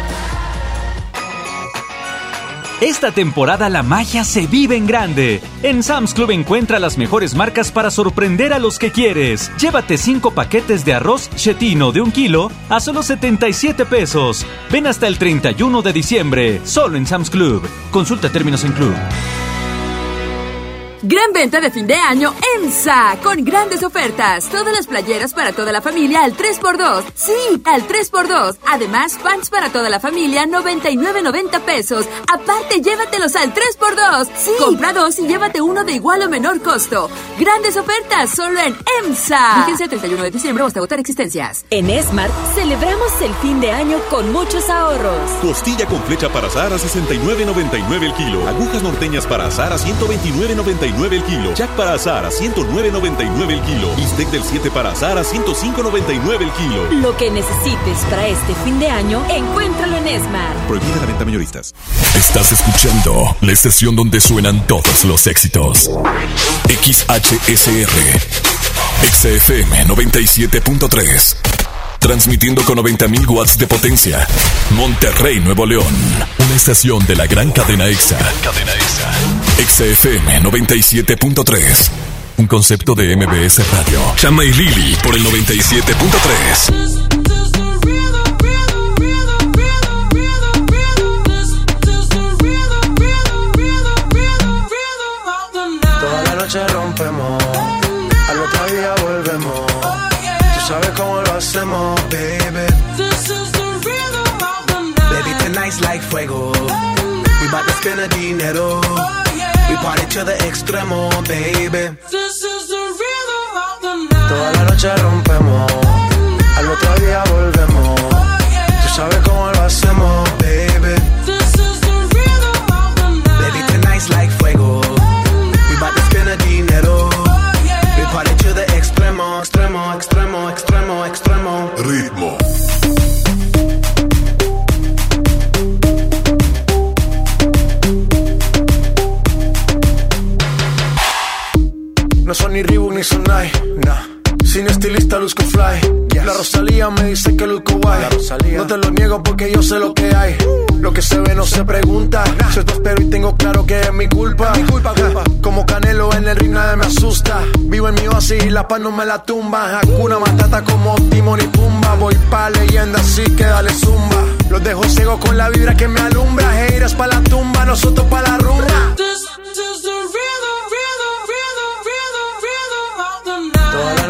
Esta temporada la magia se vive en grande. En Sam's Club encuentra las mejores marcas para sorprender a los que quieres. Llévate 5 paquetes de arroz chetino de un kilo a solo 77 pesos. Ven hasta el 31 de diciembre, solo en Sam's Club. Consulta términos en club. Gran venta de fin de año en SA, con grandes ofertas. Todas las playeras para toda la familia al 3x2. Sí, al 3x2. Además, pants para toda la familia, 99.90 pesos. Aparte, llévatelos al 3x2. Sí, compra dos y llévate uno de igual o menor costo. Grandes ofertas solo en EMSA. Fíjense el 31 de diciembre o hasta agotar existencias. En Smart celebramos el fin de año con muchos ahorros. Costilla con flecha para azar a 69.99 el kilo. Agujas norteñas para azar a 129.99 el kilo. Jack para azar a 109.99 el kilo. Bistec del 7 para azar a 105.99 el kilo. Lo que necesites para este fin de año, encuéntralo en Smart. Prohibida la venta mayoristas. Estás escuchando la estación donde suenan todos los éxitos. XHSR. XFM 97.3. Transmitiendo con 90.000 watts de potencia. Monterrey, Nuevo León. Una estación de la gran cadena EXA. Cadena EXA. XFM 97.3. Un concepto de MBS Radio. Chama y Lili por el 97.3. Toda la noche We bout to spend the dinero. We party to the extremo, baby. Toda la noche rompemos, al otro día volvemos. Tú sabes cómo lo hacemos, ni Sonai, nah. Sin estilista luzco fly. La Rosalía me dice que luzco guay. No te lo niego porque yo sé lo que hay. Lo que se ve no se pregunta. Yo te espero y tengo claro que es mi culpa. Mi culpa, Como Canelo en el ring nadie me asusta. Vivo en mi oasis y la paz no me la tumba. Hakuna Matata como Timon y Pumba. Voy pa' leyenda así que dale zumba. Los dejo ciego con la vibra que me alumbra. Heiras pa' la tumba, nosotros pa' la rumba. La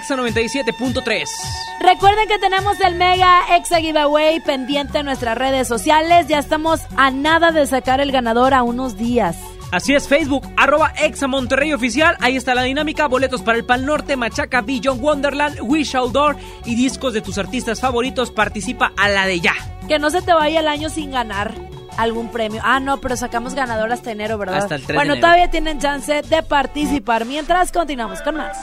Exa 97.3. Recuerden que tenemos el Mega Exa Giveaway pendiente en nuestras redes sociales. Ya estamos a nada de sacar el ganador a unos días. Así es, Facebook, arroba Exa Monterrey Oficial. Ahí está la dinámica. Boletos para el Pal Norte, Machaca, Beyond Wonderland, Wish Outdoor y discos de tus artistas favoritos. Participa a la de ya. Que no se te vaya el año sin ganar algún premio. Ah, no, pero sacamos ganador hasta enero, ¿verdad? Hasta el 3 bueno, todavía tienen chance de participar mientras continuamos con más.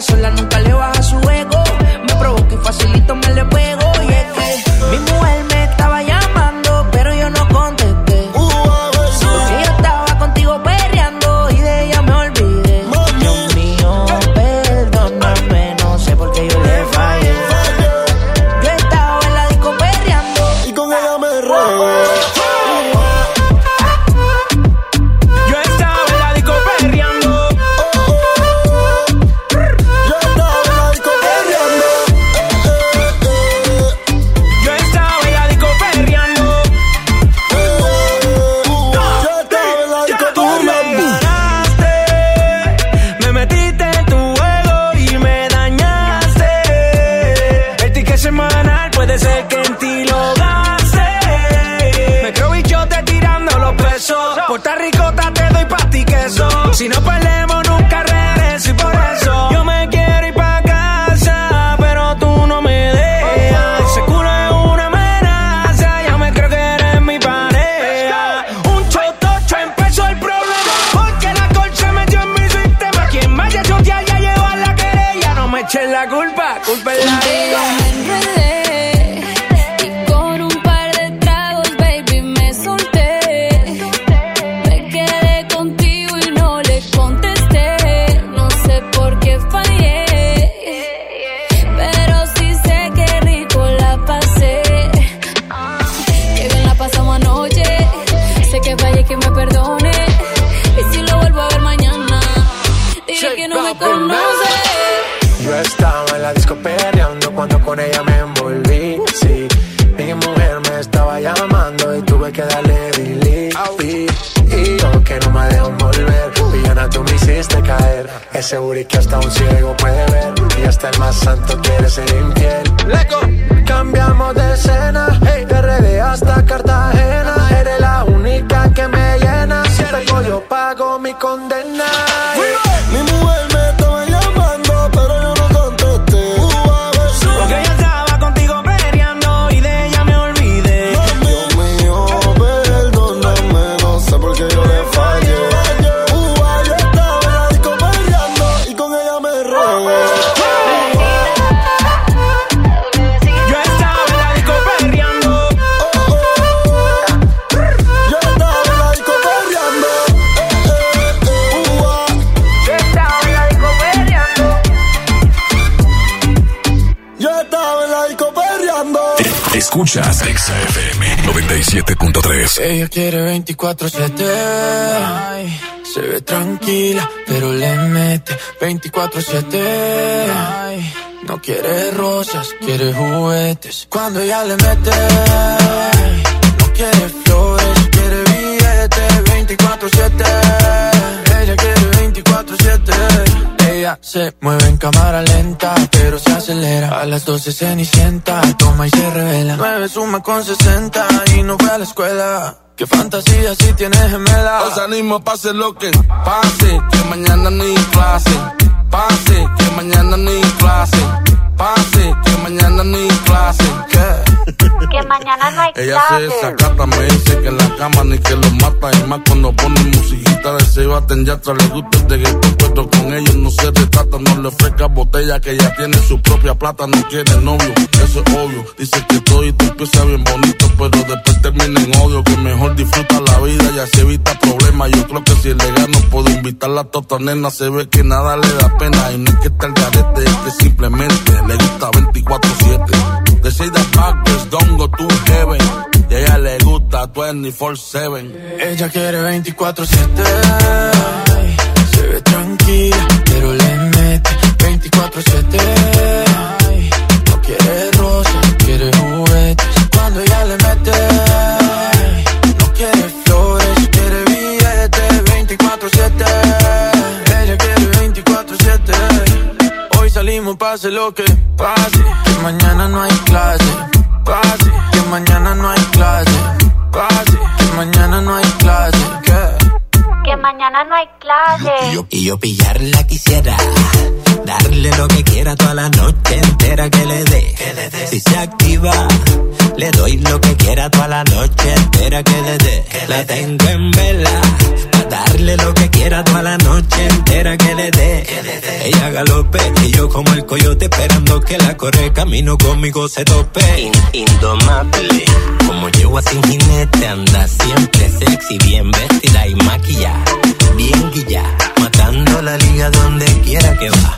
sola nunca seguro y que hasta un ciego puede ver. Y hasta el más santo quiere ser infiel. Leco. Cambiamos de escena, hey. de RD hasta Cartagena. Eres la única que me llena. Si yo pago mi condena. Rodríguez. Ella quiere 24-7. Se ve tranquila, pero le mete 24-7. No quiere rosas, quiere juguetes. Cuando ella le mete, no quiere flores se mueve en cámara lenta, pero se acelera. A las 12 cenicienta, toma y se revela. 9 suma con 60 y no fue a la escuela. Qué fantasía si tienes gemela. Os animo, pase lo que pase, que mañana ni clase. Pase, que mañana ni clase pase, que mañana no hay clase. ¿Qué? Que mañana no hay Ella se clase. desacata, me dice que en la cama ni que lo mata. Y más cuando pone musiquita de Sebastián Yatra. Le gusta el reggaetón, pero con ellos no se retrata. No le ofrezca botella que ya tiene su propia plata. No quiere novio, eso es obvio. Dice que todo y empieza bien bonito, pero después termina en odio. Que mejor disfruta la vida y así evita problemas. Yo creo que si le gano puedo invitarla a tota nena. Se ve que nada le da pena. Y no es que está el garete, es que simplemente le gusta 24-7. De Shade Backwards, don't go to heaven. Y a ella le gusta 24-7. Ella quiere 24-7. ay, Se ve tranquila, pero le mete 24-7. ay, No quiere rosas, quiere juguetes. Cuando ella le mete, 24-7. Hoy salimos, pase lo que pase. Que mañana no hay clase. Pase, que mañana no hay clase. Pase, que mañana no hay clase. ¿Qué? Que mañana no hay clase. Y yo pillarla quisiera. Darle lo que quiera toda la noche entera que le dé. Si se activa, le doy lo que quiera toda la noche entera que le dé. La tengo en vela. Darle lo que quiera toda la noche entera que le dé. Ella galope y yo como el coyote esperando que la corre camino conmigo se tope. indomable. Como yegua sin jinete anda siempre sexy, bien vestida y maquillada. Bien guilla, matando la liga donde quiera que va.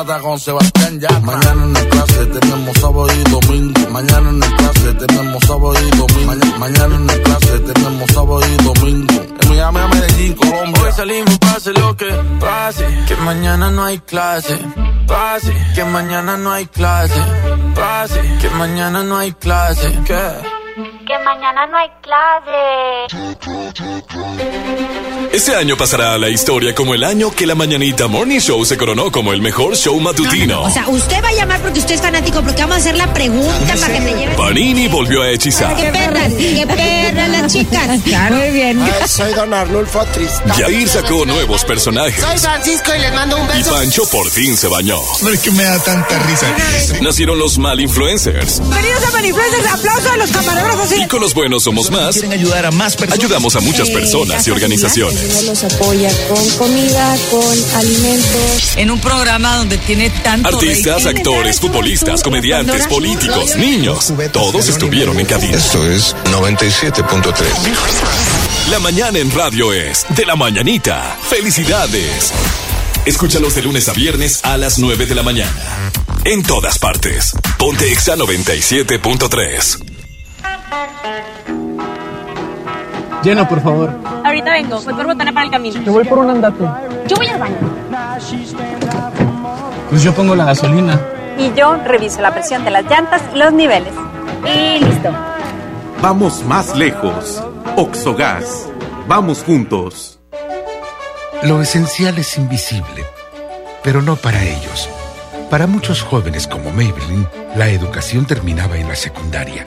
24-7. Dálmata con Sebastián ya. Mañana en el clase tenemos sábado y domingo. Mañana en el clase tenemos sábado y domingo. Mañana, mañana en el clase tenemos sábado y domingo. En Miami, a Medellín, Colombia. Hoy salimos, pase lo que pase. Que mañana no hay clase. Pase, que mañana no hay clase. Pase, que mañana no hay clase. ¿Qué? Que mañana no hay clase. Este año pasará a la historia como el año que la Mañanita Morning Show se coronó como el mejor show matutino. O sea, usted va a llamar porque usted es fanático, porque vamos a hacer la pregunta para que te lleven. Panini volvió a hechizar. ¡Qué perras! ¡Qué perras las chicas! Muy bien. soy Don Arnulfo Tristán. Yair sacó nuevos personajes. Soy Francisco y les mando un Y beso. Pancho por fin se bañó. ¿Por qué me da tanta risa? Nacieron los mal influencers. Bienvenidos a Manifluencers, aplauso a los camarógrafos. Y con los buenos somos más. Quieren ayudar a más personas. Ayudamos a muchas personas y organizaciones. los apoya con comida, con alimentos. En un programa donde tiene tanto Artistas, actores, futbolistas, comediantes, políticos, niños. Todos estuvieron en cabina. Esto es 97.3. La mañana en radio es de la mañanita. ¡Felicidades! Escúchalos de lunes a viernes a las 9 de la mañana. En todas partes. Ponte Exa 97.3. Llena, por favor. Ahorita vengo, voy por botana para el camino. Yo voy por un andate. Yo voy al baño. Pues yo pongo la gasolina. Y yo reviso la presión de las llantas y los niveles. Y listo. Vamos más lejos. Oxogas. Vamos juntos. Lo esencial es invisible, pero no para ellos. Para muchos jóvenes como Maybelline, la educación terminaba en la secundaria.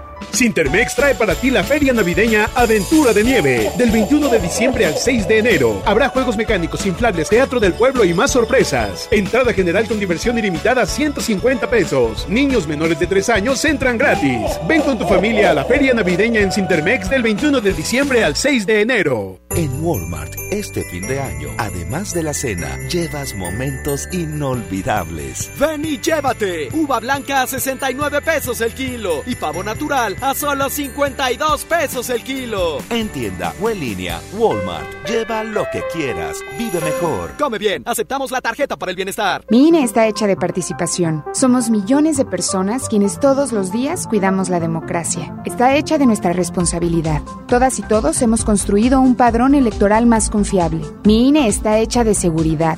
Sintermex trae para ti la feria navideña Aventura de Nieve. Del 21 de diciembre al 6 de enero. Habrá juegos mecánicos, inflables, teatro del pueblo y más sorpresas. Entrada general con diversión ilimitada 150 pesos. Niños menores de 3 años entran gratis. Ven con tu familia a la feria navideña en Sintermex del 21 de diciembre al 6 de enero. En Walmart, este fin de año, además de la cena, llevas momentos inolvidables. Ven y llévate. Uva blanca a 69 pesos el kilo y pavo natural a solo 52 pesos el kilo. En tienda o en línea, Walmart. Lleva lo que quieras. Vive mejor. Come bien. Aceptamos la tarjeta para el bienestar. Mi INE está hecha de participación. Somos millones de personas quienes todos los días cuidamos la democracia. Está hecha de nuestra responsabilidad. Todas y todos hemos construido un padrón electoral más confiable. Mi INE está hecha de seguridad.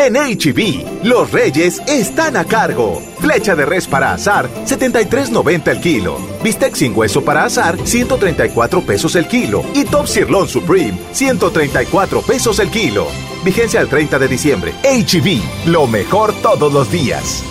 En HB, los reyes están a cargo. Flecha de res para azar, 73.90 el kilo. Bistec sin hueso para azar, 134 pesos el kilo. Y Top Sirloin Supreme, 134 pesos el kilo. Vigencia al 30 de diciembre. HB, lo mejor todos los días.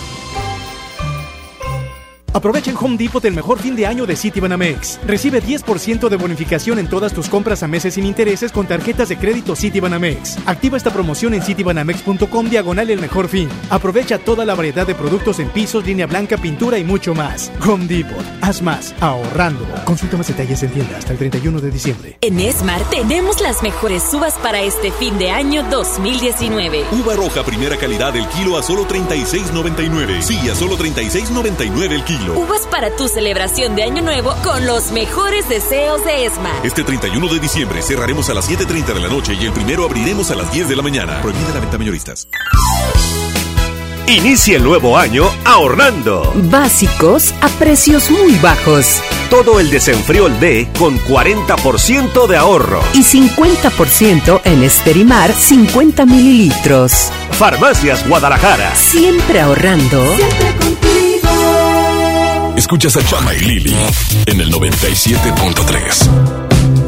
Aprovecha en Home Depot el mejor fin de año de Citibanamex. Recibe 10% de bonificación en todas tus compras a meses sin intereses con tarjetas de crédito Citibanamex. Activa esta promoción en citibanamex.com diagonal el mejor fin. Aprovecha toda la variedad de productos en pisos, línea blanca, pintura y mucho más. Home Depot. Haz más ahorrando. Consulta más detalles en tienda hasta el 31 de diciembre. En Smart tenemos las mejores uvas para este fin de año 2019. Uva roja primera calidad el kilo a solo 36.99. Sí, a solo 36.99 el kilo. Uvas para tu celebración de Año Nuevo con los mejores deseos de ESMA. Este 31 de diciembre cerraremos a las 7.30 de la noche y el primero abriremos a las 10 de la mañana. Prohibida la venta mayoristas. Inicia el nuevo año ahorrando. Básicos a precios muy bajos. Todo el desenfriol D con 40% de ahorro. Y 50% en Esterimar 50 mililitros. Farmacias Guadalajara. Siempre ahorrando. Siempre contigo. Escuchas a Chama y Lili en el 97.3.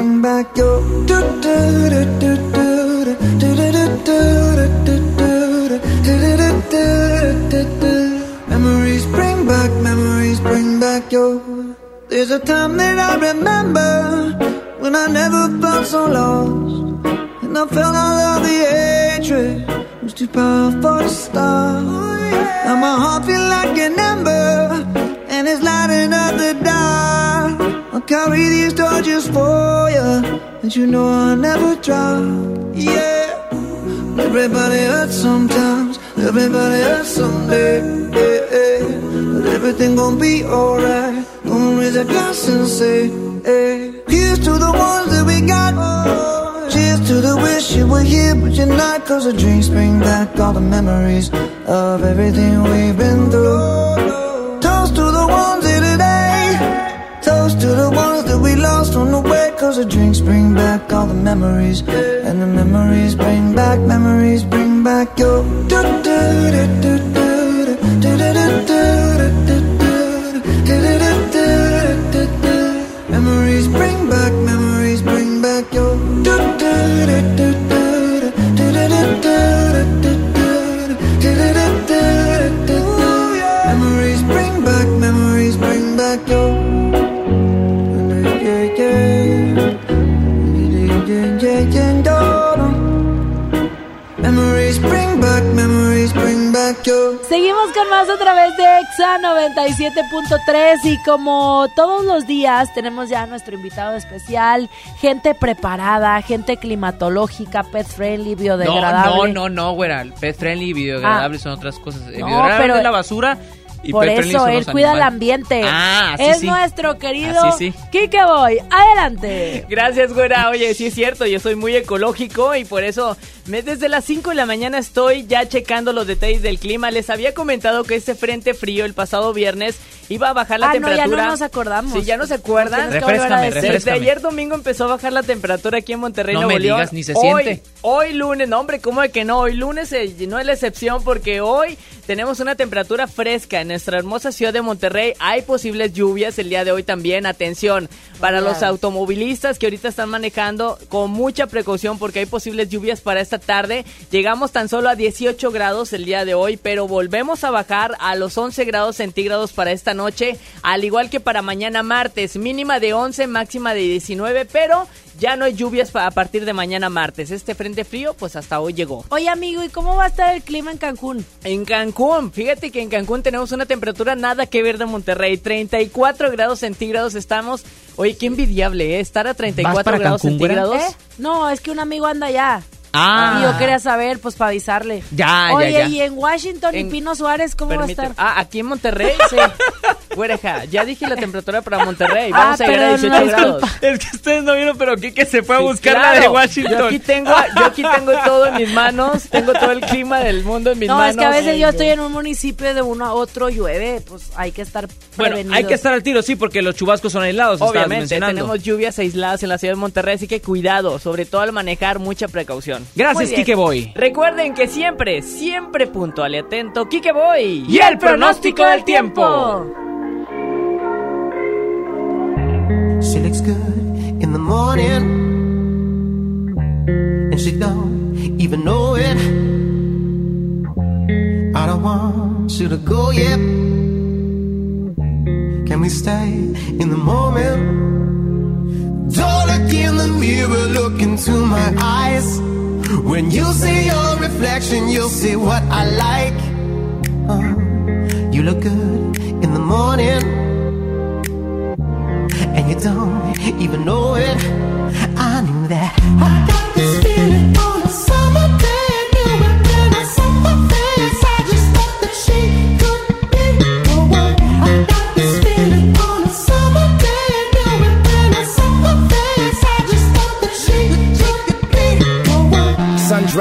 you 97.3 y como todos los días tenemos ya a nuestro invitado especial, gente preparada, gente climatológica, pet friendly, biodegradable. No, no, no, no, güera. Pet friendly y biodegradable son otras cosas. No, biodegradable pero- es la basura y Por eso, él cuida el ambiente. Ah, así es sí. nuestro querido sí. Kike Boy. Adelante. Gracias, güera. Oye, sí es cierto, yo soy muy ecológico y por eso me- desde las 5 de la mañana estoy ya checando los detalles del clima. Les había comentado que este frente frío el pasado viernes iba a bajar la Ah, no, ya temperatura. no nos acordamos. Sí, ya no se acuerdan. Refrescame, decir. Desde refrescame. ayer domingo empezó a bajar la temperatura aquí en Monterrey, No Nuevo me León. digas, ni se Hoy- siente. Hoy lunes, no hombre, ¿cómo de que no? Hoy lunes eh, no es la excepción porque hoy tenemos una temperatura fresca en nuestra hermosa ciudad de Monterrey. Hay posibles lluvias el día de hoy también. Atención, para los automovilistas que ahorita están manejando con mucha precaución porque hay posibles lluvias para esta tarde. Llegamos tan solo a 18 grados el día de hoy, pero volvemos a bajar a los 11 grados centígrados para esta noche, al igual que para mañana martes, mínima de 11, máxima de 19, pero ya no hay lluvias a partir de mañana martes. Este frente frío, pues hasta hoy llegó. Oye, amigo, ¿y cómo va a estar el clima en Cancún? En Cancún, fíjate que en Cancún tenemos una temperatura nada que ver de Monterrey. 34 grados centígrados estamos. Oye, qué envidiable, ¿eh? Estar a 34 para grados Cancún, centígrados. ¿Eh? No, es que un amigo anda allá. Ah. Y yo quería saber, pues, para avisarle. Ya, ya, Oye, ya. y en Washington En- y Pino Suárez, ¿cómo Permite- va a estar? Ah, aquí en Monterrey. Sí. Güereja, ya dije la temperatura para Monterrey. Ah, Vamos a llegar a perdón, 18 una grados. Es que ustedes no vieron, pero Kike se fue a Sí, buscar claro. la de Washington. Yo aquí, tengo, yo aquí tengo todo en mis manos. Tengo todo el clima del mundo en mis No, manos. es que a veces Ay, yo no. estoy en un municipio de uno a otro llueve, pues hay que estar Bueno, hay que estar al tiro, sí, porque los chubascos son aislados. Obviamente, mencionando. tenemos lluvias aisladas en la ciudad de Monterrey, así que cuidado, sobre todo al manejar, mucha precaución. Gracias, Muy bien. Kike Boy. Recuerden que siempre, siempre puntual y atento, Kike Boy. Y el pronóstico del tiempo. makes good in the morning, and she don't even know it. I don't want you to go yet. Can we stay in the moment? Don't look in the mirror, look into my eyes. When you see your reflection, you'll see what I like. Uh, you look good in the morning, and you don't even know it. I knew that. I got this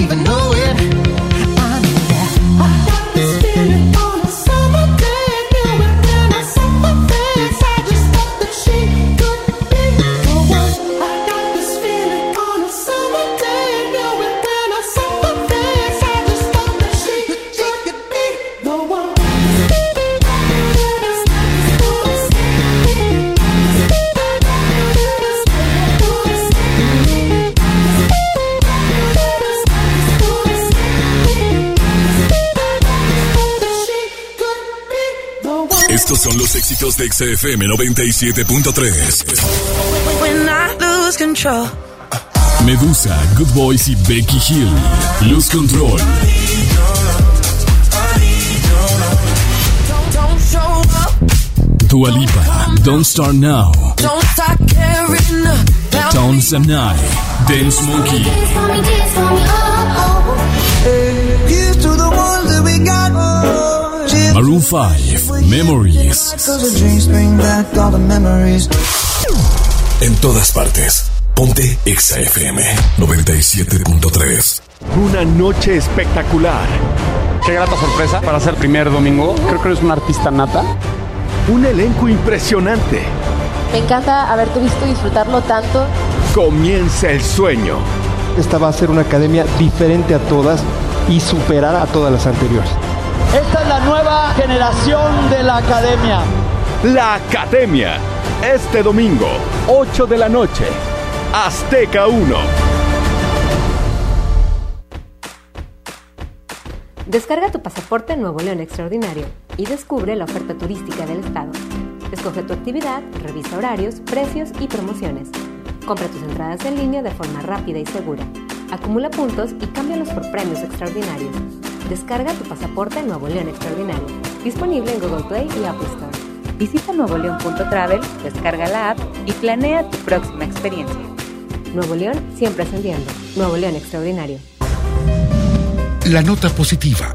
even know it. Éxitos de XFM 97.3. When I lose control. Medusa, Good Boys y Becky Hill. Lose Control. Don't show up. Dua Lipa, Don't Start Now. Don't start caring about Tones and I. Dance Monkey. Maroon 5, Memories. En todas partes. Ponte XFM 97.3. Una noche espectacular. Qué grata sorpresa para ser primer domingo. Creo que eres una artista nata. Un elenco impresionante. Me encanta haberte visto disfrutarlo tanto. Comienza el sueño. Esta va a ser una academia diferente a todas y superar a todas las anteriores. Esta es la nueva generación de la academia. La Academia. Este domingo, 8 de la noche. Azteca 1. Descarga tu pasaporte Nuevo León Extraordinario y descubre la oferta turística del estado. Escoge tu actividad, revisa horarios, precios y promociones. Compra tus entradas en línea de forma rápida y segura. Acumula puntos y cámbialos por premios extraordinarios. Descarga tu pasaporte Nuevo León Extraordinario. Disponible en Google Play y Apple Store. Visita nuevoleón.travel, descarga la app y planea tu próxima experiencia. Nuevo León siempre ascendiendo. Nuevo León Extraordinario. La nota positiva.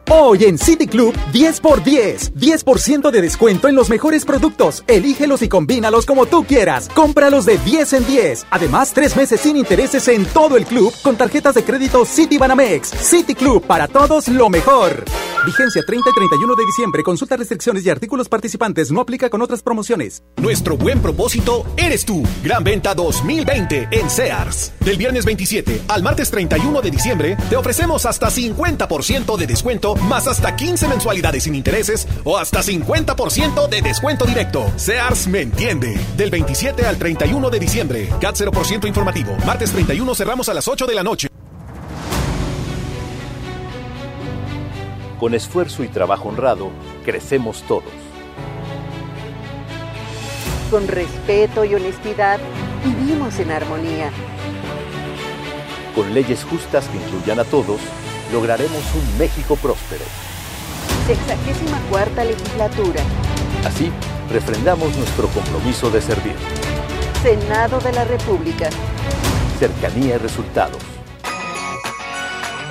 Hoy en City Club 10x10. 10% de descuento en los mejores productos. Elígelos y combínalos como tú quieras. Cómpralos de 10 en 10. Además, tres meses sin intereses en todo el club con tarjetas de crédito City Banamex. City Club para todos lo mejor. Vigencia 30 y 31 de diciembre. Consulta restricciones y artículos participantes. No aplica con otras promociones. Nuestro buen propósito eres tú. Gran venta 2020 en Sears. Del viernes 27 al martes 31 de diciembre te ofrecemos hasta 50% de descuento más hasta 15 mensualidades sin intereses o hasta 50% de descuento directo. Sears me entiende. Del 27 al 31 de diciembre. CAT 0% informativo. Martes 31 cerramos a las 8 de la noche. Con esfuerzo y trabajo honrado, crecemos todos. Con respeto y honestidad, vivimos en armonía. Con leyes justas que incluyan a todos, lograremos un México próspero. Sexagésima cuarta legislatura. Así, refrendamos nuestro compromiso de servir. Senado de la República. Cercanía y resultados.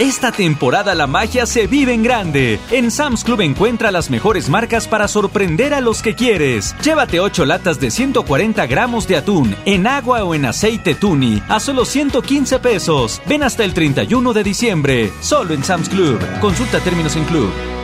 Esta temporada la magia se vive en grande. En Sam's Club encuentra las mejores marcas para sorprender a los que quieres. Llévate 8 latas de 140 gramos de atún en agua o en aceite tuni a solo 115 pesos. Ven hasta el 31 de diciembre. Solo en Sam's Club. Consulta términos en club.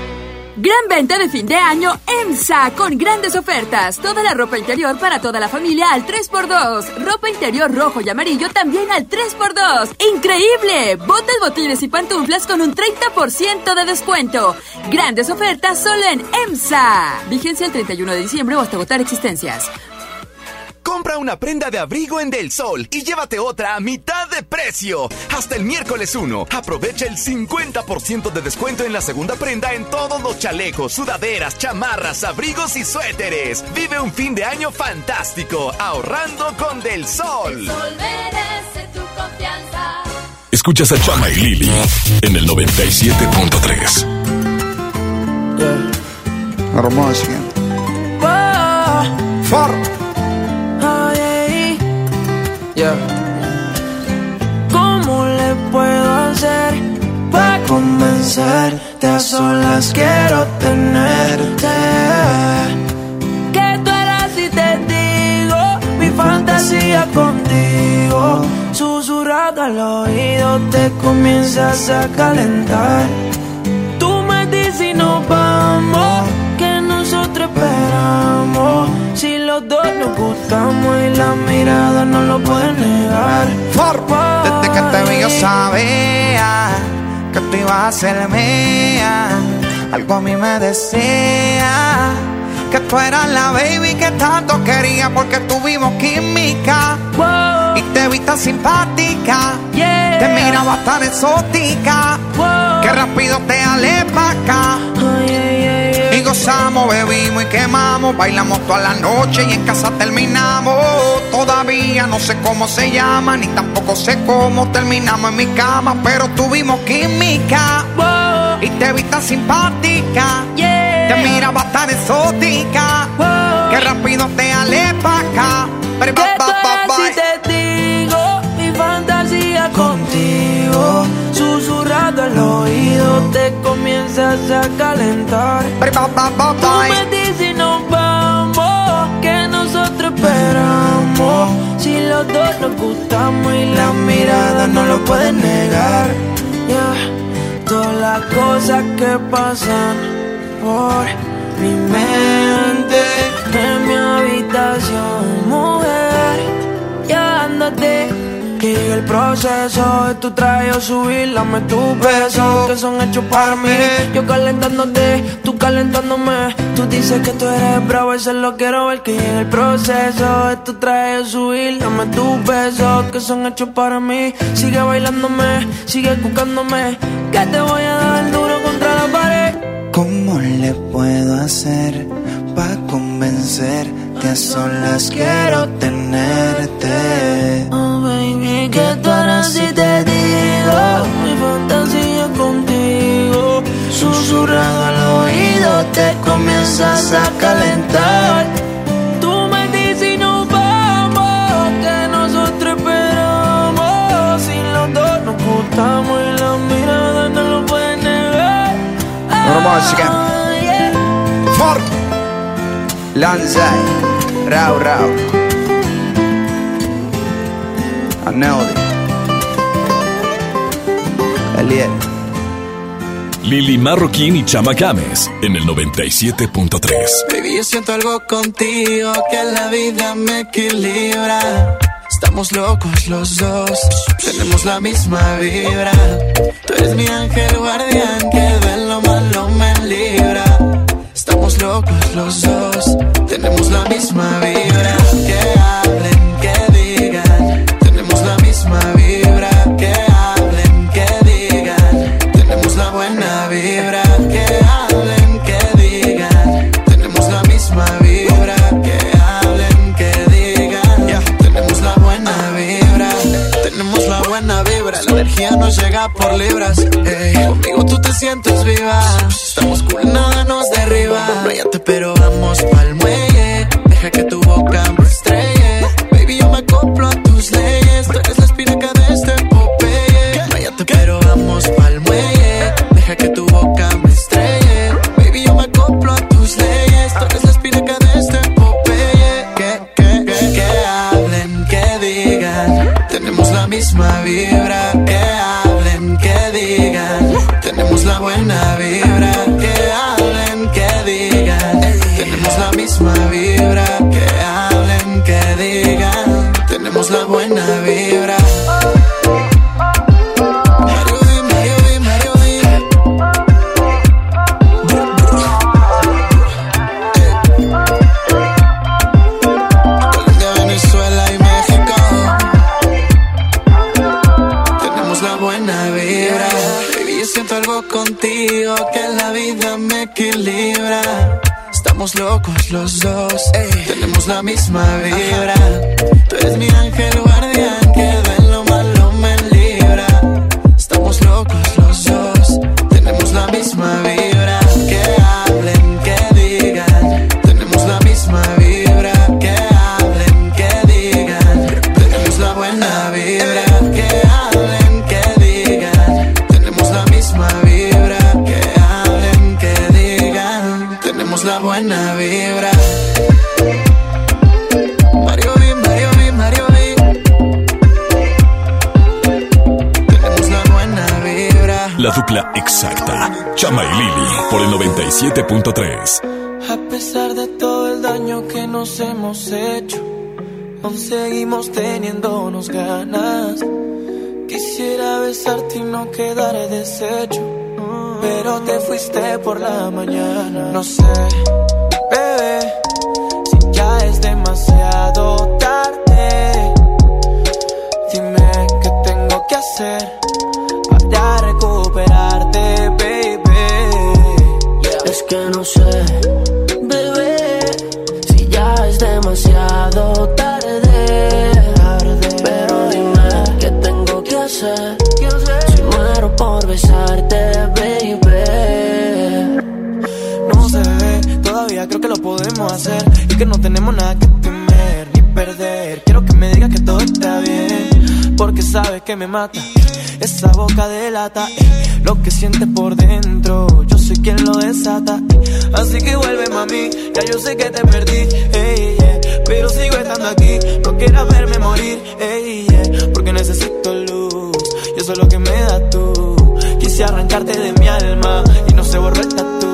Gran venta de fin de año EMSA con grandes ofertas. Toda la ropa interior para toda la familia al 3x2. Ropa interior rojo y amarillo también al 3x2. ¡Increíble! Botas, botines y pantuflas con un 30% de descuento. Grandes ofertas solo en EMSA. Vigencia el 31 de diciembre o hasta agotar existencias. Compra una prenda de abrigo en Del Sol y llévate otra a mitad de precio. Hasta el miércoles 1. Aprovecha el 50% de descuento en la segunda prenda en todos los chalecos, sudaderas, chamarras, abrigos y suéteres. Vive un fin de año fantástico ahorrando con Del Sol. tu confianza. Escuchas a Chama y Lili en el 97.3. Hermosa. For. ¿Cómo le puedo hacer para convencerte? A solas quiero tenerte. Que tú eras y te digo mi fantasía contigo. Susurrado al oído te comienzas a calentar. Tú me dices y nos vamos, que nosotros esperamos. Si los dos nos gustamos y la mirada no lo puede negar. Desde que te vi yo sabía que tú ibas a ser mía. Algo a mí me decía que tú eras la baby que tanto quería porque tuvimos química. Y te vi tan simpática. Te miraba tan exótica. Que rápido te alé pa' acá. Y bebimos y quemamos. Bailamos toda la noche y en casa terminamos. Todavía no sé cómo se llama, ni tampoco sé cómo terminamos en mi cama. Pero tuvimos química. Y te vi tan simpática. Te miraba tan exótica. Que rápido te alé pa' acá. Pero ba, ba, eras y te digo mi fantasía contigo. Susurrado al oído te a calentar. Tú me dices y nos vamos, que nosotros esperamos. Si los dos nos gustamos y la mirada no lo pueden negar. Yeah. Todas las cosas que pasan por mi mente en mi habitación, mujer. Ya ándate. Que llegue el proceso de tu traje o subir, dame tus besos que son hechos para mí. Yo calentándote, tú calentándome. Tú dices que tú eres bravo, eso lo quiero ver. Que llegue el proceso de tu traje o subir, dame tus besos que son hechos para mí. Sigue bailándome, sigue buscándome. Que te voy a dar duro contra la pared. ¿Cómo le puedo hacer para convencerte? A solas quiero tenerte. Oh, baby, que tú harás si te digo mi fantasía contigo. Susurrado al oído te comienzas a calentar. Tú me dices y nos vamos, que nosotros esperamos. Si los dos nos gustamos y la mirada no lo pueden negar. Hermosa. yeah. For Lanzai, Rau Rau. Aneldi. Eliel. Lili Marroquín y Chama Games en el 97.3. Baby, yo siento algo contigo que la vida me equilibra. Estamos locos los dos, tenemos la misma vibra. Tú eres mi ángel guardián que de lo malo me libra. Locos los dos, tenemos la misma vibra. Que hablen, que digan, tenemos la misma vibra. Llega por libras. Conmigo tú te sientes viva. Estamos cool, nada nos derriba. No hay arte, pero vamos pa'l muelle. Locos los dos, tenemos la misma vibra. 97.3. A pesar de todo el daño que nos hemos hecho, aún seguimos teniéndonos ganas. Quisiera besarte y no quedar deshecho, pero te fuiste por la mañana. No sé, bebé, si ya es demasiado tarde. Dime qué tengo que hacer sé, bebé, si ya es demasiado tarde. Pero dime qué tengo que hacer. Si muero por besarte, baby. No ve, todavía creo que lo podemos hacer y que no tenemos nada que temer ni perder. Quiero que me digas que todo está bien, porque sabes que me mata. Esa boca delata eh, lo que sientes por dentro. Soy quien lo desata. eh. Así que vuelve, mami. Ya yo sé que te perdí, ey, yeah, pero sigo estando aquí. No quieras verme morir, ey, yeah, porque necesito luz. Y eso es lo que me das tú. Quise arrancarte de mi alma y no se borró el tatu.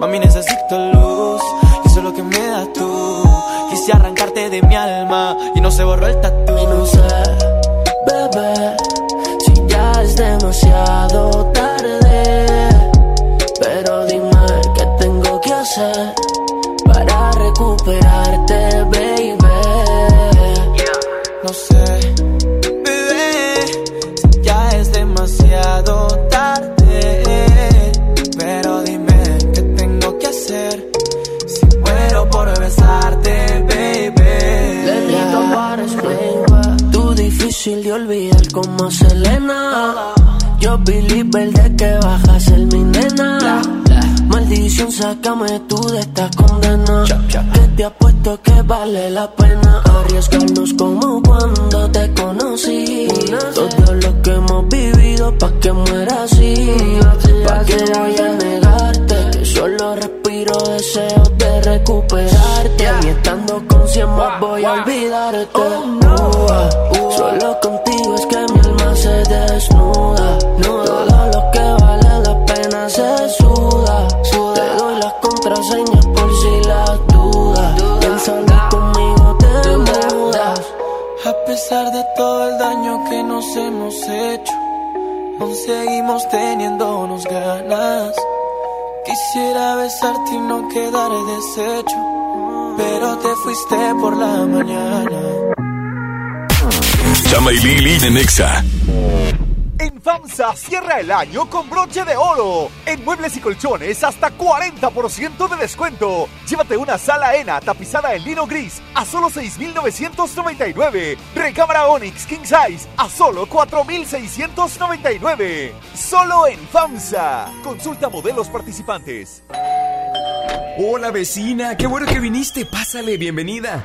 Mami, necesito luz. Y eso es lo que me das tú. Quise arrancarte de mi alma y no se borró el tatu. Y no sé, bebé, si ya es demasiado hacer para recuperarte, baby. No sé, bebé, si ya es demasiado tarde. Pero dime qué tengo que hacer si muero por besarte, baby. Lenito para explain, Tú difícil de olvidar como Selena. Yo believer de que sácame tú de esta condena. Que te apuesto que vale la pena arriesgarnos como cuando te conocí. Todo lo que hemos vivido pa' que muera así. Pa' que voy a negarte. Que solo respiro deseos de recuperarte. Y estando con cien más voy a olvidarte. Uh, Solo contigo es que mi alma se desnuda. Por si las dudas. Pensando conmigo te mudas. A pesar de todo el daño que nos hemos hecho, aún seguimos teniéndonos ganas. Quisiera besarte y no quedar deshecho, pero te fuiste por la mañana. Chama y Lili de Nexa. FAMSA cierra el año con broche de oro. En muebles y colchones hasta 40% de descuento. Llévate una sala ENA tapizada en lino gris a solo 6,999. Recámara Onyx King Size a solo 4,699. Solo en FAMSA. Consulta modelos participantes. Hola vecina, qué bueno que viniste. Pásale, bienvenida.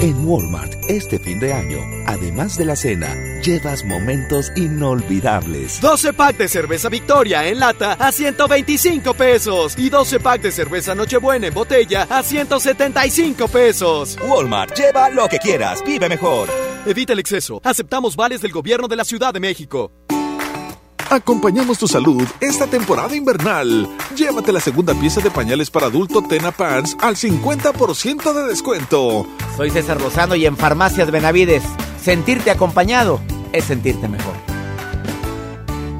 En Walmart, este fin de año, además de la cena, llevas momentos inolvidables. 12 pack de cerveza Victoria en lata a 125 pesos y 12 pack de cerveza Nochebuena en botella a 175 pesos. Walmart, lleva lo que quieras, vive mejor. Evita el exceso. Aceptamos vales del gobierno de la Ciudad de México. Acompañamos tu salud esta temporada invernal. Llévate la segunda pieza de pañales para adulto Tena Pants al 50% de descuento. Soy César Lozano y en Farmacias Benavides, sentirte acompañado es sentirte mejor.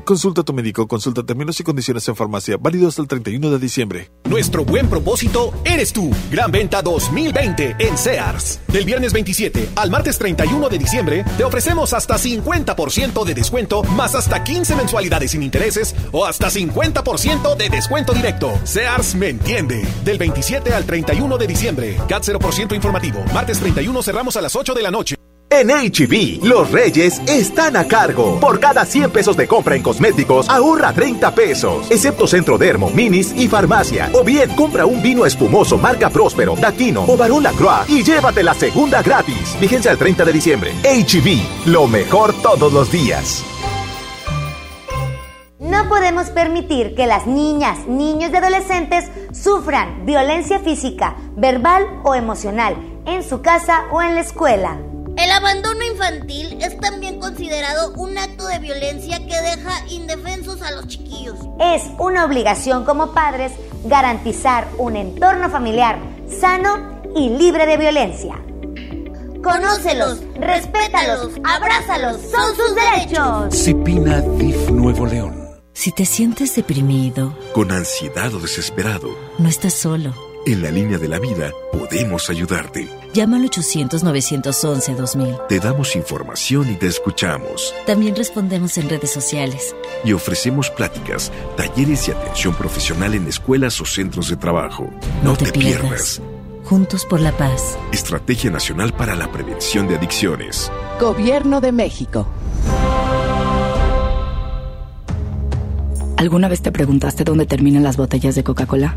Consulta a tu médico, consulta términos y condiciones en farmacia, válido hasta el 31 de diciembre. Nuestro buen propósito eres tú. Gran venta 2020 en Sears. Del viernes 27 al martes 31 de diciembre te ofrecemos hasta 50% de descuento más hasta 15 mensualidades sin intereses o hasta 50% de descuento directo. Sears me entiende. Del 27 al 31 de diciembre. CAT 0% informativo. Martes 31 cerramos a las 8 de la noche. En HB, los reyes están a cargo. Por cada 100 pesos de compra en cosméticos, ahorra 30 pesos. Excepto Centro Dermo, Minis y Farmacia. O bien, compra un vino espumoso marca Próspero, Datino o Barón Lacroix y llévate la segunda gratis. Vigencia el 30 de diciembre. HB, lo mejor todos los días. No podemos permitir que las niñas, niños y adolescentes sufran violencia física, verbal o emocional en su casa o en la escuela. El abandono infantil es también considerado un acto de violencia que deja indefensos a los chiquillos. Es una obligación como padres garantizar un entorno familiar sano y libre de violencia. Conócelos, respétalos, abrázalos, son sus derechos. Cipina DIF Nuevo León. Si te sientes deprimido, Con ansiedad o desesperado, no estás solo. En la línea de la vida podemos ayudarte. Llama al 800-911-2000. Te damos información y te escuchamos. También respondemos en redes sociales. Y ofrecemos pláticas, talleres y atención profesional en escuelas o centros de trabajo. No, te, pierdas. Juntos por la paz. Estrategia Nacional para la Prevención de Adicciones. Gobierno de México. ¿Alguna vez te preguntaste dónde terminan las botellas de Coca-Cola?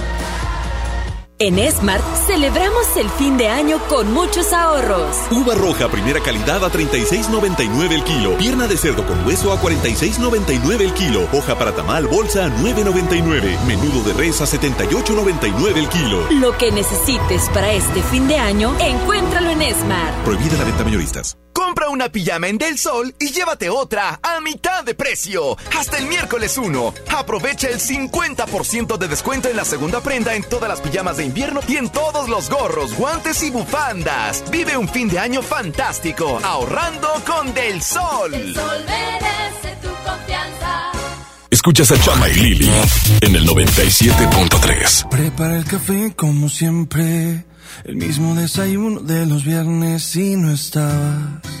En Smart celebramos el fin de año con muchos ahorros. Uva roja primera calidad a 36.99 el kilo. Pierna de cerdo con hueso a 46.99 el kilo. Hoja para tamal bolsa a 9.99. Menudo de res a 78.99 el kilo. Lo que necesites para este fin de año, encuéntralo en Smart. Prohibida la venta mayoristas. Compra una pijama en Del Sol y llévate otra a mitad de precio. Hasta el miércoles 1. Aprovecha el 50% de descuento en la segunda prenda en todas las pijamas de invierno y en todos los gorros, guantes y bufandas. Vive un fin de año fantástico ahorrando con Del Sol. El sol merece tu confianza. Escuchas a Chama y Lili en el 97.3. Prepara el café como siempre, el mismo desayuno de los viernes y no estabas.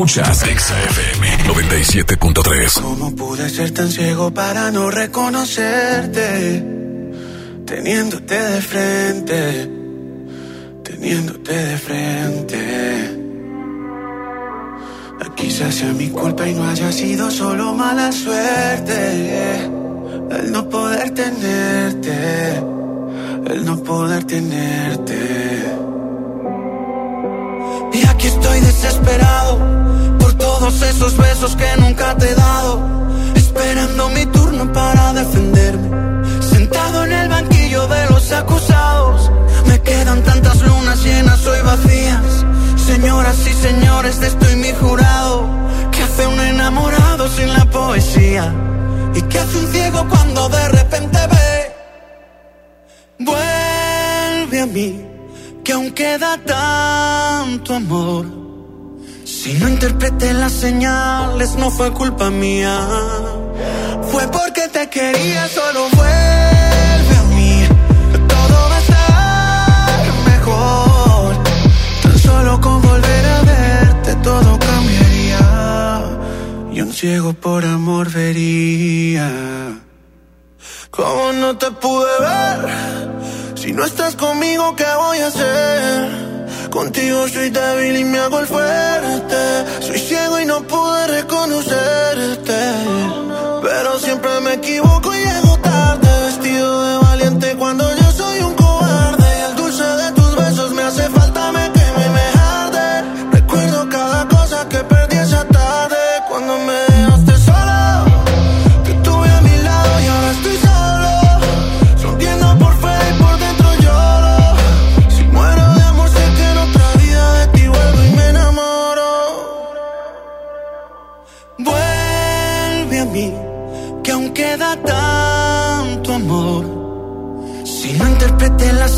Escuchas XFM 97.3. ¿Cómo pude ser tan ciego para no reconocerte? Teniéndote de frente, teniéndote de frente. Quizás sea mi culpa y no haya sido solo mala suerte. El no poder tenerte, el no poder tenerte. Y aquí estoy desesperado todos esos besos que nunca te he dado. Esperando mi turno para defenderme. Sentado en el banquillo de los acusados. Me quedan tantas lunas llenas hoy vacías. Señoras y señores, estoy mi jurado. ¿Qué hace un enamorado sin la poesía? ¿Y qué hace un ciego cuando de repente ve? Vuelve a mí, que aún queda tanto amor. Si no interpreté las señales, no fue culpa mía. Fue porque te quería, solo vuelve a mí. Todo va a estar mejor. Tan solo con volver a verte, todo cambiaría. Y un ciego por amor vería. ¿Cómo no te pude ver? Si no estás conmigo, ¿qué voy a hacer? Contigo soy débil y me hago el fuerte. Soy ciego y no pude reconocerte. Pero siempre me equivoco y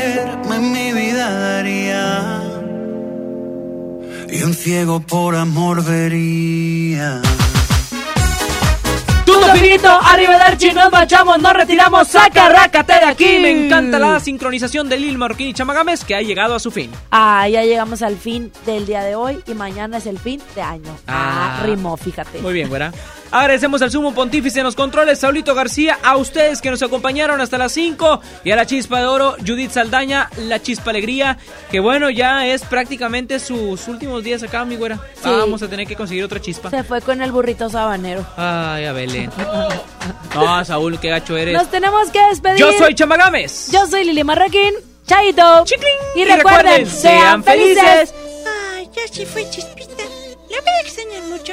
a quererme, mi vida daría. Y un ciego por amor vería. Tuto finito, arrivederci, nos marchamos, nos retiramos, saca, rácate de aquí. Me encanta la sincronización de Lil Marroquín y Chamagames que ha llegado a su fin. Ah, ya llegamos al fin del día de hoy y mañana es el fin de año. Ah, Ah. rimó, fíjate. Muy bien, güera. Agradecemos al sumo pontífice en los controles, Saulito García, a ustedes que nos acompañaron hasta las 5 y a la chispa de oro, Judith Saldaña, la chispa alegría, que bueno, ya es prácticamente sus últimos días acá, mi güera. Sí. Vamos a tener que conseguir otra chispa. Se fue con el burrito sabanero. Ay, a Belén. No, Saúl, qué gacho eres. Nos tenemos que despedir. Yo soy Chamagames. Yo soy Lili Marroquín. Chaito. Y, Y recuerden, recuerden, sean sean felices. felices. Ay, yo sí fui chispita. La voy a extrañar mucho.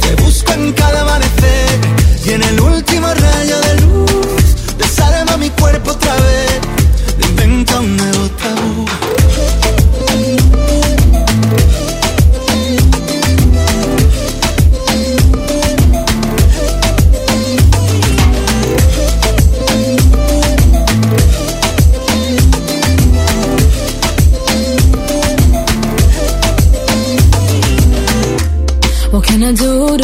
Te busco en cada amanecer y en el último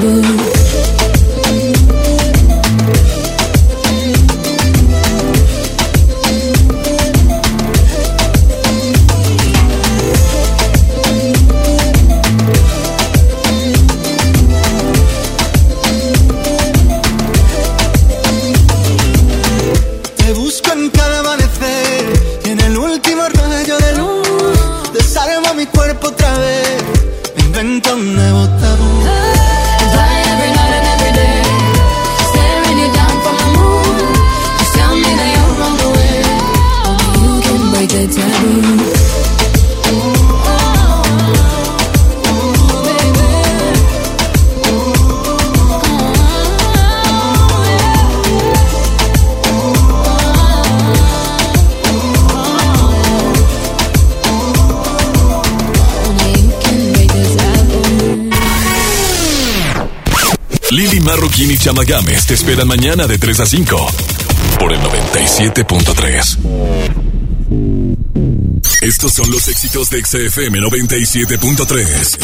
blue. Marroquín y Chamagames te esperan mañana de 3 a 5 por el 97.3. Estos son los éxitos de XFM 97.3.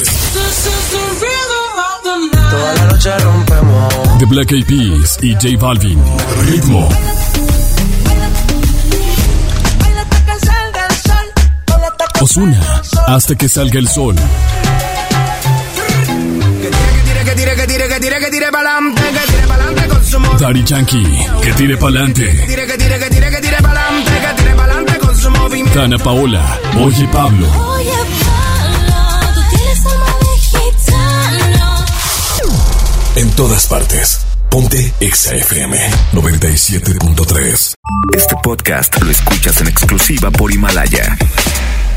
Toda la noche rompemos. The Black Eyed Peas y J Balvin. Ritmo. Osuna. Hasta que salga el sol. Que tire, que tire, que tire, que tire pa'lante, que tire Daddy Yankee. Que tire pa'lante. Tire, que tire, que tire, que tire pa'lante, que tire pa'lante con su movimiento. Dana Paola. Oye Pablo. Oye, Pablo, tú tienes alma de. En todas partes. Ponte Exa FM 97.3. Este podcast lo escuchas en exclusiva por Himalaya.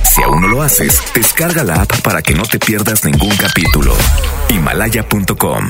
Si aún no lo haces, descarga la app para que no te pierdas ningún capítulo. Himalaya.com